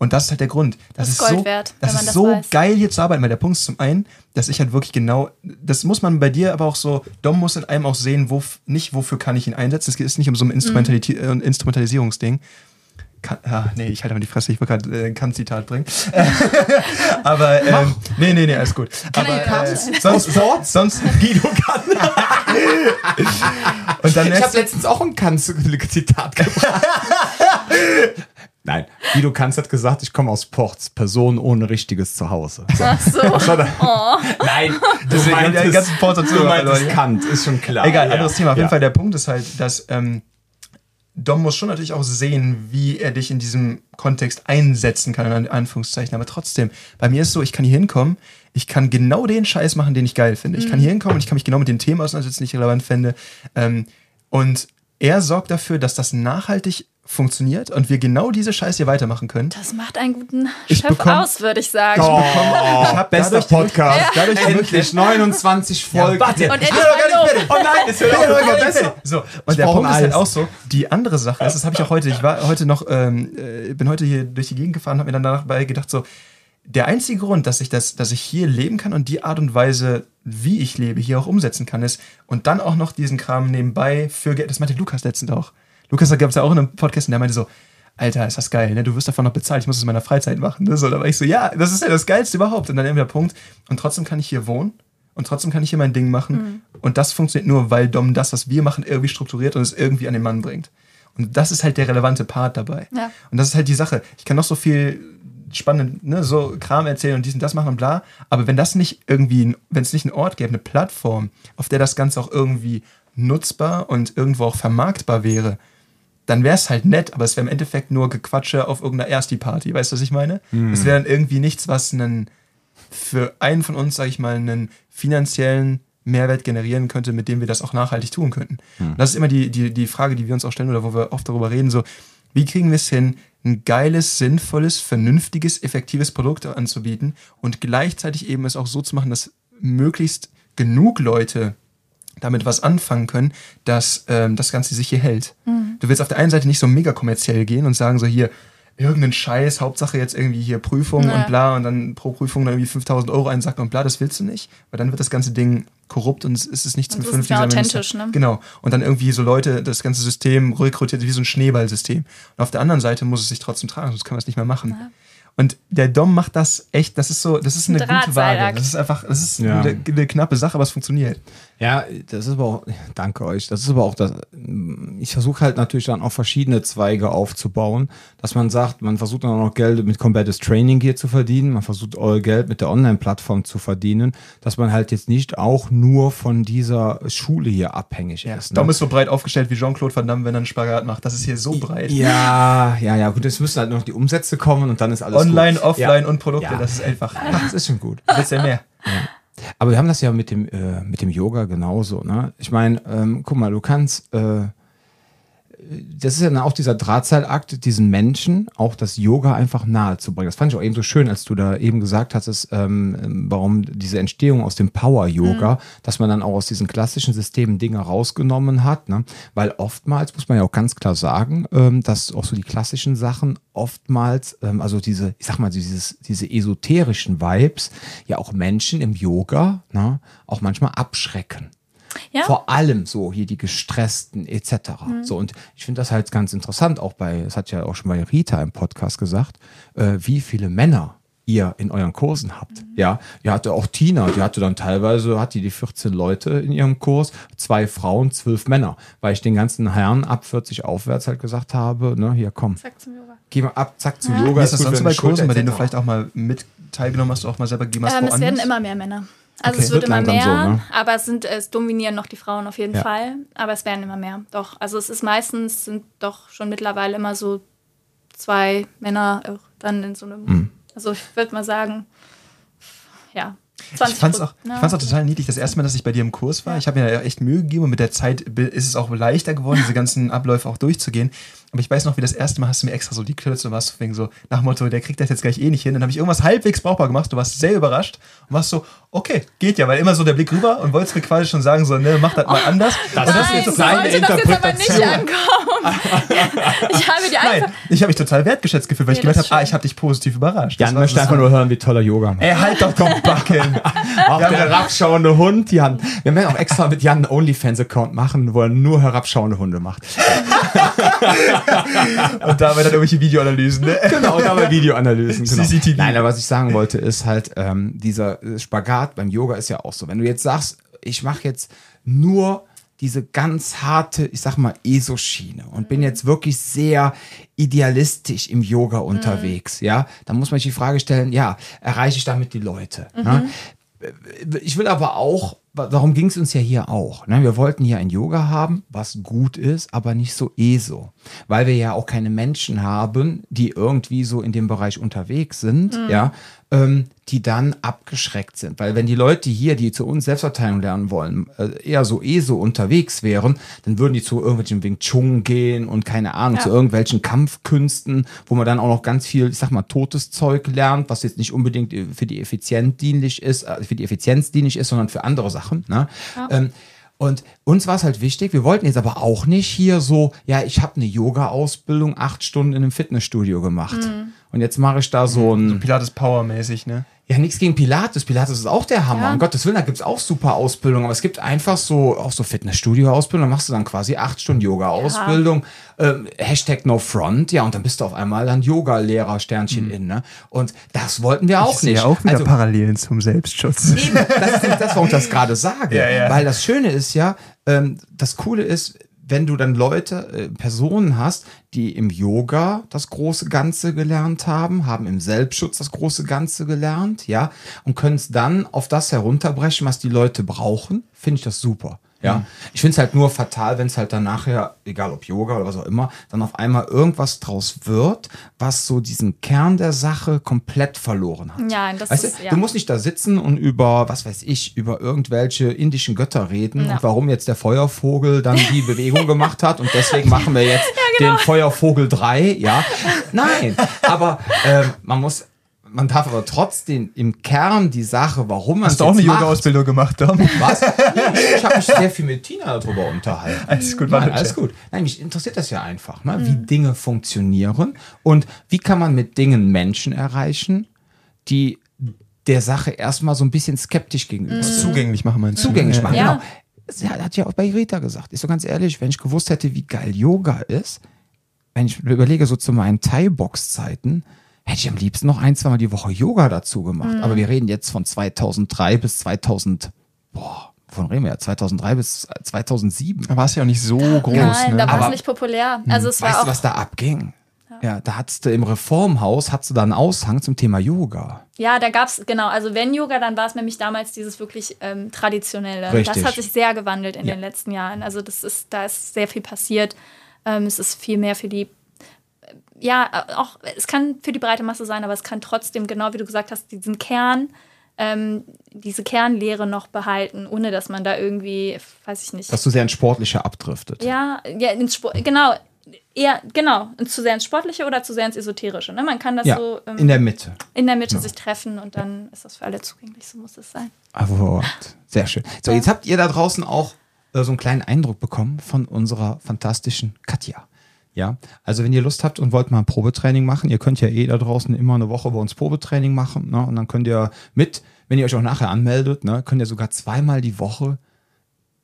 Und das ist halt der Grund. Das, Das ist Gold so, wert, das wenn man ist das so weiß. geil hier zu arbeiten, weil der Punkt ist zum einen, dass ich halt wirklich genau, das muss man bei dir aber auch so, Dom muss in einem auch sehen, wo, nicht wofür kann ich ihn einsetzen. Es geht nicht um so ein Instrumentaliti äh, Instrumentalisierungsding. Kann, ah, nee, ich halte mal die Fresse, ich wollte gerade äh, ein Kant-Zitat bringen. *laughs* aber, ähm, nee, nee, nee, alles gut. Kann aber, er äh, sonst, sonst, Guido kann. *laughs* und dann Ich habe letztens auch ein Kanz-Zitat gebracht. *laughs* Nein, Guido Kanz hat gesagt, ich komme aus Ports, Person ohne richtiges Zuhause. So. Ach so. Nein, du Deswegen haben die ganzen Ports dazu meintest. Kant, ist schon klar. Egal, Ja. anderes Thema. Auf jeden Ja. Fall der Punkt ist halt, dass ähm, Dom muss schon natürlich auch sehen, wie er dich in diesem Kontext einsetzen kann, in Anführungszeichen. Aber trotzdem, bei mir ist so, ich kann hier hinkommen, ich kann genau den Scheiß machen, den ich geil finde. Ich kann hier hinkommen und ich kann mich genau mit den Themen auseinandersetzen, die ich relevant finde. Ähm, und er sorgt dafür, dass das nachhaltig funktioniert und wir genau diese Scheiße hier weitermachen können. Das macht einen guten Ich Chef bekomm- aus, würde ich sagen. Oh, Ich hab bester dadurch- Podcast. dadurch Endlich wirklich- 29 Folgen. warte. Und Ich bin doch gar nicht fertig. Oh nein, es wird Ja, ja, noch ja, besser. So, und der Punkt ist ein halt Eis. auch so, die andere Sache ist, das habe ich auch heute, ich war heute noch, ähm, äh, bin heute hier durch die Gegend gefahren, habe mir dann danach bei gedacht, so, der einzige Grund, dass ich das, dass ich hier leben kann und die Art und Weise, wie ich lebe, hier auch umsetzen kann, ist und dann auch noch diesen Kram nebenbei für Geld, das meinte Lukas letztens auch. Lukas gab es ja auch in einem Podcast und der meinte so, Alter, ist das geil, ne? Du wirst davon noch bezahlt, ich muss es in meiner Freizeit machen. Ne? So, da war ich so, ja, das ist ja das Geilste überhaupt. Und dann eben der Punkt, und trotzdem kann ich hier wohnen und trotzdem kann ich hier mein Ding machen. Und das funktioniert nur, weil Dom das, was wir machen, irgendwie strukturiert und es irgendwie an den Mann bringt. Und das ist halt der relevante Part dabei. Ja. Und das ist halt die Sache. Ich kann noch so viel spannend, ne, so Kram erzählen und dies und das machen und bla. Aber wenn das nicht irgendwie, wenn es nicht einen Ort gäbe, eine Plattform, auf der das Ganze auch irgendwie nutzbar und irgendwo auch vermarktbar wäre, dann wäre es halt nett, aber es wäre im Endeffekt nur Gequatsche auf irgendeiner Ersti-Party. Weißt du, was ich meine? Es wäre dann irgendwie nichts, was einen für einen von uns, sage ich mal, einen finanziellen Mehrwert generieren könnte, mit dem wir das auch nachhaltig tun könnten. Und Das ist immer die, die, die Frage, die wir uns auch stellen oder wo wir oft darüber reden, so, wie kriegen wir es hin, ein geiles, sinnvolles, vernünftiges, effektives Produkt anzubieten und gleichzeitig eben es auch so zu machen, dass möglichst genug Leute damit was anfangen können, dass ähm, das Ganze sich hier hält. Du willst auf der einen Seite nicht so mega kommerziell gehen und sagen so hier, irgendeinen Scheiß, Hauptsache jetzt irgendwie hier Prüfung Ja. und bla und dann pro Prüfung dann irgendwie 5000 Euro einsacken und bla, das willst du nicht, weil dann wird das ganze Ding korrupt und es ist nicht vernünftiges. mehr authentisch, ne? Genau. Und dann irgendwie so Leute, das ganze System rekrutiert wie so ein Schneeballsystem. Und auf der anderen Seite muss es sich trotzdem tragen, sonst können wir es nicht mehr machen. Und der Dom macht das echt, das ist so, das ist eine gute Waage. Das ist einfach, das ist Ja. eine, eine knappe Sache, aber es funktioniert. Ja, das ist aber auch, danke euch, das ist aber auch das, ich versuche halt natürlich dann auch verschiedene Zweige aufzubauen, dass man sagt, man versucht dann auch noch Geld mit Combative Training hier zu verdienen, man versucht euer Geld mit der Online-Plattform zu verdienen, dass man halt jetzt nicht auch nur von dieser Schule hier abhängig ist. ne? Dom ist so breit aufgestellt wie Jean-Claude Van Damme, wenn er einen Spagat macht. Das ist hier so breit. Ja, ja, ja, gut, jetzt müssen halt noch die Umsätze kommen und dann ist alles Online, gut. offline ja. und Produkte, Ja. das ist einfach. Das ist schon gut. *laughs* Willst ja mehr. Aber wir haben das ja mit dem, äh, mit dem Yoga genauso. Ne? Ich meine, ähm, guck mal, du kannst, äh, das ist ja dann auch dieser Drahtseilakt, diesen Menschen auch das Yoga einfach nahe zu bringen. Das fand ich auch eben so schön, als du da eben gesagt hattest, ähm, ähm, warum diese Entstehung aus dem Power-Yoga, dass man dann auch aus diesen klassischen Systemen Dinge rausgenommen hat. Ne? Weil oftmals, muss man ja auch ganz klar sagen, ähm, dass auch so die klassischen Sachen oftmals, ähm, also diese, ich sag mal, dieses, diese esoterischen Vibes, ja auch Menschen im Yoga ne, auch manchmal abschrecken. Ja. Vor allem so hier die gestressten etc. So und ich finde das halt ganz interessant, auch bei, das hat ja auch schon bei Rita im Podcast gesagt, äh, wie viele Männer ihr in euren Kursen habt. Ja, ihr hatte auch Tina, die hatte dann teilweise, hat die die 14 Leute in ihrem Kurs, zwei Frauen, zwölf Männer, weil ich den ganzen Herren ab 40 aufwärts halt gesagt habe, ne, hier komm, Zack zum Yoga. geh mal ab, zack zum Ja. Yoga. Ist das sonst bei Kursen, bei denen du vielleicht auch mal mit teilgenommen hast, auch mal selber gegeben hast, Ähm, es werden immer mehr Männer. Also Okay. es wird Wird immer mehr, so, ne? aber es sind es dominieren noch die Frauen auf jeden Ja. Fall. Aber es werden immer mehr. Doch. Also es ist meistens sind doch schon mittlerweile immer so zwei Männer auch dann in so einem. Mhm. Also ich würde mal sagen, ja. 20 Ich fand's, auch, ja. ich fand's auch total niedlich. Das erste Mal, dass ich bei dir im Kurs war, ich habe mir ja echt Mühe gegeben und mit der Zeit ist es auch leichter geworden, diese ganzen Abläufe auch durchzugehen. Aber ich weiß noch, wie das erste Mal hast du mir extra so die Klötze und warst wegen so nach dem Motto, der kriegt das jetzt gleich eh nicht hin. Dann habe ich irgendwas halbwegs brauchbar gemacht. Du warst sehr überrascht und warst so, okay, geht ja, weil immer so der Blick rüber und wolltest mir quasi schon sagen, so, ne, mach das mal anders. Das und das Nein, ist so so, seine sollte das jetzt aber nicht ankommen. ich habe dir nein, einfach. ich habe mich total wertgeschätzt gefühlt, weil ich Nee, gemerkt das habe, ah, ich habe dich positiv überrascht. Jan möchte einfach nur hören, wie toller Yoga macht. Ey, halt doch doch Backen. *laughs* Auch der herabschauende Hund, Jan. Wir werden auch extra mit Jan einen OnlyFans-Account machen, wo er nur herabschauende Hunde macht. *laughs* und dabei dann irgendwelche Videoanalysen, ne? Genau, und aber Videoanalysen. Genau. CCTV. Nein, aber was ich sagen wollte, ist halt, ähm, dieser Spagat beim Yoga ist ja auch so. Wenn du jetzt sagst, ich mache jetzt nur diese ganz harte, ich sag mal, ESO-Schiene und bin jetzt wirklich sehr idealistisch im Yoga unterwegs, ja, dann muss man sich die Frage stellen, ja, erreiche ich damit die Leute? Ne? Ich will aber auch darum ging es uns ja hier auch. Ne? Wir wollten hier ein Yoga haben, was gut ist, aber nicht so ESO. Weil wir ja auch keine Menschen haben, die irgendwie so in dem Bereich unterwegs sind, ja, ähm, die dann abgeschreckt sind. Weil wenn die Leute hier, die zu uns Selbstverteidigung lernen wollen, äh, eher so ESO unterwegs wären, dann würden die zu irgendwelchen Wing Chun gehen und keine Ahnung, Ja. zu irgendwelchen Kampfkünsten, wo man dann auch noch ganz viel, ich sag mal, totes Zeug lernt, was jetzt nicht unbedingt für die Effizienz dienlich ist, äh, für die Effizienz dienlich ist, sondern für andere Sachen. Ne? Ähm, und uns war es halt wichtig, wir wollten jetzt aber auch nicht hier so, ja, ich habe eine Yoga-Ausbildung acht Stunden in einem Fitnessstudio gemacht. Und jetzt mache ich da so ein, Pilates Power-mäßig, ne? ja, nichts gegen Pilates. Pilates ist auch der Hammer. Ja. Um Gottes Willen, da gibt's auch super Ausbildung. Aber es gibt einfach so, auch so Fitnessstudio-Ausbildung. Da machst du dann quasi acht Stunden Yoga-Ausbildung. Ähm, Hashtag No Front. Ja, und dann bist du auf einmal dann Yoga-Lehrer, Sternchen in, ne? Und das wollten wir auch Ich nicht. auch wieder also, Parallelen zum Selbstschutz. Eben, das ist das, warum ich das gerade sage. *laughs* Ja, ja. Weil das Schöne ist ja, ähm, das Coole ist, wenn du dann Leute, äh, Personen hast, die im Yoga das große Ganze gelernt haben, haben im Selbstschutz das große Ganze gelernt, ja, und können es dann auf das herunterbrechen, was die Leute brauchen, finde ich das super. Ja, ich finde es halt nur fatal, wenn es halt dann nachher, egal ob Yoga oder was auch immer, dann auf einmal irgendwas draus wird, was so diesen Kern der Sache komplett verloren hat. Ja, das weißt ist, du, ja. du musst nicht da sitzen und über, was weiß ich, über irgendwelche indischen Götter reden Ja. und warum jetzt der Feuervogel dann die *laughs* Bewegung gemacht hat und deswegen machen wir jetzt genau. den Feuervogel 3, ja. Nein, aber ähm, man muss, man darf aber trotzdem im Kern die Sache, warum man Hast du auch eine Yoga-Ausbildung gemacht, Dom? *laughs* Was? Nee, ich habe mich sehr viel mit Tina darüber unterhalten. Alles gut, Nein, alles gut. Nein, mich interessiert das ja einfach, ne? wie Dinge funktionieren und wie kann man mit Dingen Menschen erreichen, die der Sache erstmal so ein bisschen skeptisch gegenüber sind. Zugänglich machen meinst du? Zugänglich machen. Ja. Genau. Sie hat ja auch bei Rita gesagt. Ist so ganz ehrlich, wenn ich gewusst hätte, wie geil Yoga ist, wenn ich überlege, so zu meinen Thai-Box-Zeiten, hätte ich am liebsten noch ein, zweimal die Woche Yoga dazu gemacht. Aber wir reden jetzt von 2003 bis 2000, boah, wovon reden wir? 2003 bis 2007. Da war es ja auch nicht so groß, Nein, da ne? war es nicht populär. Also es war Weißt auch. du, was da abging? Ja, da hattest du im Reformhaus, hattest du da einen Aushang zum Thema Yoga. Ja, da gab es, genau, also wenn Yoga, dann war es nämlich damals dieses wirklich ähm, traditionelle. Richtig. Das hat sich sehr gewandelt in Ja. den letzten Jahren. Also das ist, da ist sehr viel passiert. Ähm, es ist viel mehr für die, ja, äh, auch, es kann für die breite Masse sein, aber es kann trotzdem, genau wie du gesagt hast, diesen Kern, ähm, diese Kernlehre noch behalten, ohne dass man da irgendwie, weiß ich nicht. Dass du sehr ins Sportliche abdriftet. Ja, ja, ins Sport, genau. Eher, genau, zu sehr ins Sportliche oder zu sehr ins Esoterische. Ne? Man kann das Ja, so ähm, in der Mitte. in der Mitte sich treffen und dann ist das für alle zugänglich, so muss es sein. Hervorragend. Sehr schön. So, jetzt habt ihr da draußen auch äh, so einen kleinen Eindruck bekommen von unserer fantastischen Katja. Ja, also wenn ihr Lust habt und wollt mal ein Probetraining machen, ihr könnt ja eh da draußen immer eine Woche bei uns Probetraining machen, ne? Und dann könnt ihr mit, wenn ihr euch auch nachher anmeldet, ne, könnt ihr sogar zweimal die Woche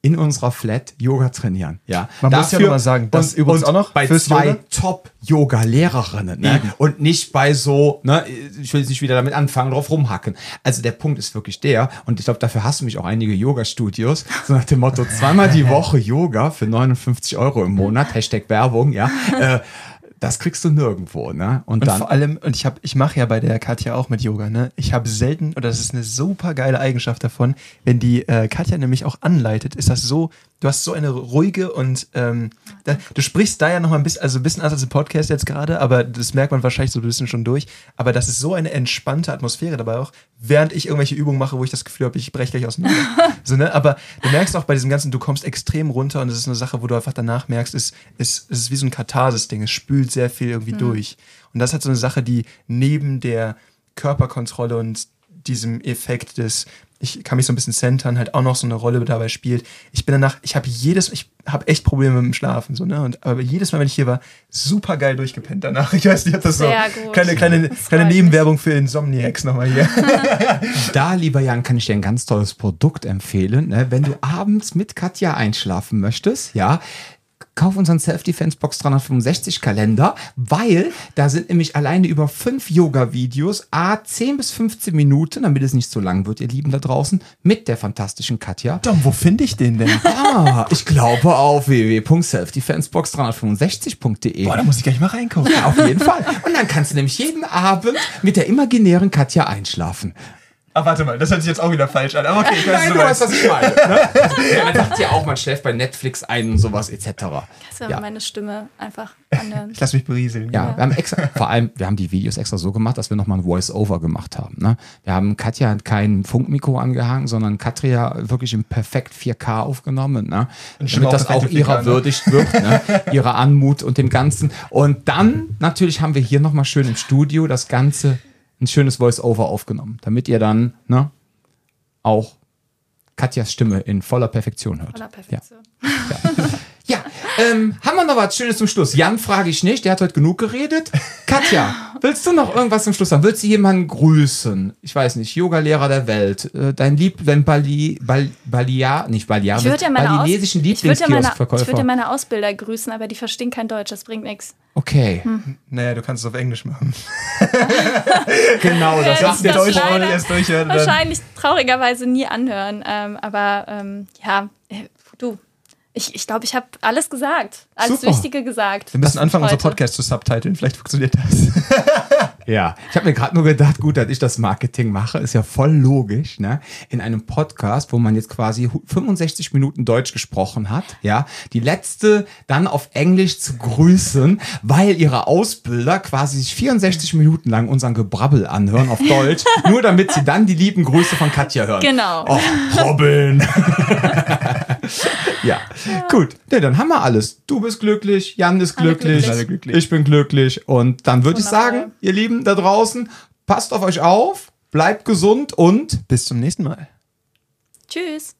in unserer Flat Yoga trainieren. Ja, Man muss ja noch mal sagen, das übrigens auch noch bei zwei Yoga? Top-Yoga-Lehrerinnen. Ne? Und nicht bei so, ne, ich will jetzt nicht wieder damit anfangen, drauf rumhacken. Also der Punkt ist wirklich der, und ich glaube, dafür hast du mich auch einige Yoga-Studios, so nach dem Motto, zweimal die *laughs* Woche Yoga für 59 Euro im Monat, Hashtag Werbung, ja. Äh, *laughs* das kriegst du nirgendwo, ne? Und, Und dann. vor allem, und ich habe, ich mache ja bei der Katja auch mit Yoga, ne? Ich habe selten, oder das ist eine super geile Eigenschaft davon, wenn die äh, Katja nämlich auch anleitet, ist das so, du hast so eine ruhige und ähm, da, du sprichst da ja noch mal ein bisschen, also ein bisschen anders als im Podcast jetzt gerade, aber das merkt man wahrscheinlich so ein bisschen schon durch. Aber das ist so eine entspannte Atmosphäre dabei auch, während ich irgendwelche Übungen mache, wo ich das Gefühl habe, ich breche gleich auseinander. *laughs* so, ne? Aber du merkst auch bei diesem Ganzen, du kommst extrem runter und es ist eine Sache, wo du einfach danach merkst, es, es, es ist wie so ein Katharsis-Ding, es spült sehr viel irgendwie durch. Und das hat so eine Sache, die neben der Körperkontrolle und diesem Effekt des, ich kann mich so ein bisschen centern, halt auch noch so eine Rolle dabei spielt. Ich bin danach, ich habe jedes, ich habe echt Probleme mit dem Schlafen, so, ne? Und, aber jedes Mal, wenn ich hier war, super geil durchgepennt danach. Ich weiß nicht, ob das Sehr so gut. kleine, kleine, Das kleine. Nebenwerbung für Insomniacs nochmal hier. *laughs* Da, lieber Jan, kann ich dir ein ganz tolles Produkt empfehlen. Ne? Wenn du abends mit Katja einschlafen möchtest, ja, kauf unseren Self-Defense Box 365 Kalender, weil da sind nämlich alleine über fünf Yoga-Videos, a 10 bis 15 Minuten, damit es nicht so lang wird, ihr Lieben da draußen, mit der fantastischen Katja. Dom, wo finde ich den denn? *laughs* Ah, ich glaube auf www.selfdefensebox365.de. Boah, da muss ich gleich mal reingucken. Ja, auf jeden Fall. Und dann kannst du nämlich jeden Abend mit der imaginären Katja einschlafen. Ah, warte mal, das hört sich jetzt auch wieder falsch an. Aber okay, ich weiß, Nein, was du weißt, was ich meine. Ne? *laughs* Ja, man sagt ja auch, man schläft bei Netflix ein und sowas etc. Kannst du Ja. meine Stimme einfach *laughs* anhören. Ich lass mich berieseln. Ja, wir haben extra, vor allem, wir haben die Videos extra so gemacht, dass wir nochmal ein Voice-Over gemacht haben. Ne? Wir haben Katja kein Funkmikro angehangen, sondern Katria wirklich im perfekt 4K aufgenommen, ne? Damit das auch ihrer 4K, ne? würdigt wird, ne? ihrer Anmut und dem Ganzen. Und dann natürlich haben wir hier nochmal schön im Studio das Ganze, ein schönes Voice-Over aufgenommen, damit ihr dann ne, auch Katjas Stimme in voller Perfektion hört. Voller Perfektion. Ja, *laughs* ähm, haben wir noch was Schönes zum Schluss? Jan frage ich nicht, der hat heute genug geredet. Katja, *laughs* willst du noch irgendwas zum Schluss sagen? Willst du jemanden grüßen? Ich weiß nicht, Yogalehrer der Welt, äh, dein Lieb, dein Bali, Bal, Balia, nicht Balia, Ich würde ja meine, Aus balinesischen ich würde ja meine, ich Lieblingskioskverkäufer. würde ja meine Ausbilder grüßen, aber die verstehen kein Deutsch, das bringt nichts. okay, Naja, du kannst es auf Englisch machen. *laughs* genau, das das der Deutsche. erst durchhören. Dann. Wahrscheinlich traurigerweise nie anhören. Ähm, aber ähm, ja, äh, du, ich glaube, ich, glaub, ich habe alles gesagt. Alles Super. Wichtige gesagt. Wir müssen anfangen, unser. Podcast zu subtiteln. Vielleicht funktioniert das. *laughs* Ja, ich habe mir gerade nur gedacht, gut, dass ich das Marketing mache, ist ja voll logisch, ne? In einem Podcast, wo man jetzt quasi hu- 65 Minuten Deutsch gesprochen hat, ja, die letzte dann auf Englisch zu grüßen, weil ihre Ausbilder quasi sich 64 Minuten lang unseren Gebrabbel anhören auf Deutsch, *laughs* nur damit sie dann die lieben Grüße von Katja hören. Genau. Oh, Robin. *laughs* ja. gut. Nee, dann haben wir alles. Du bist glücklich, Jan ist glücklich, glücklich. Alle glücklich. ich bin glücklich. Und dann würde ich sagen, ihr Lieben da draußen, passt auf euch auf, bleibt gesund und Bis zum nächsten Mal. Tschüss.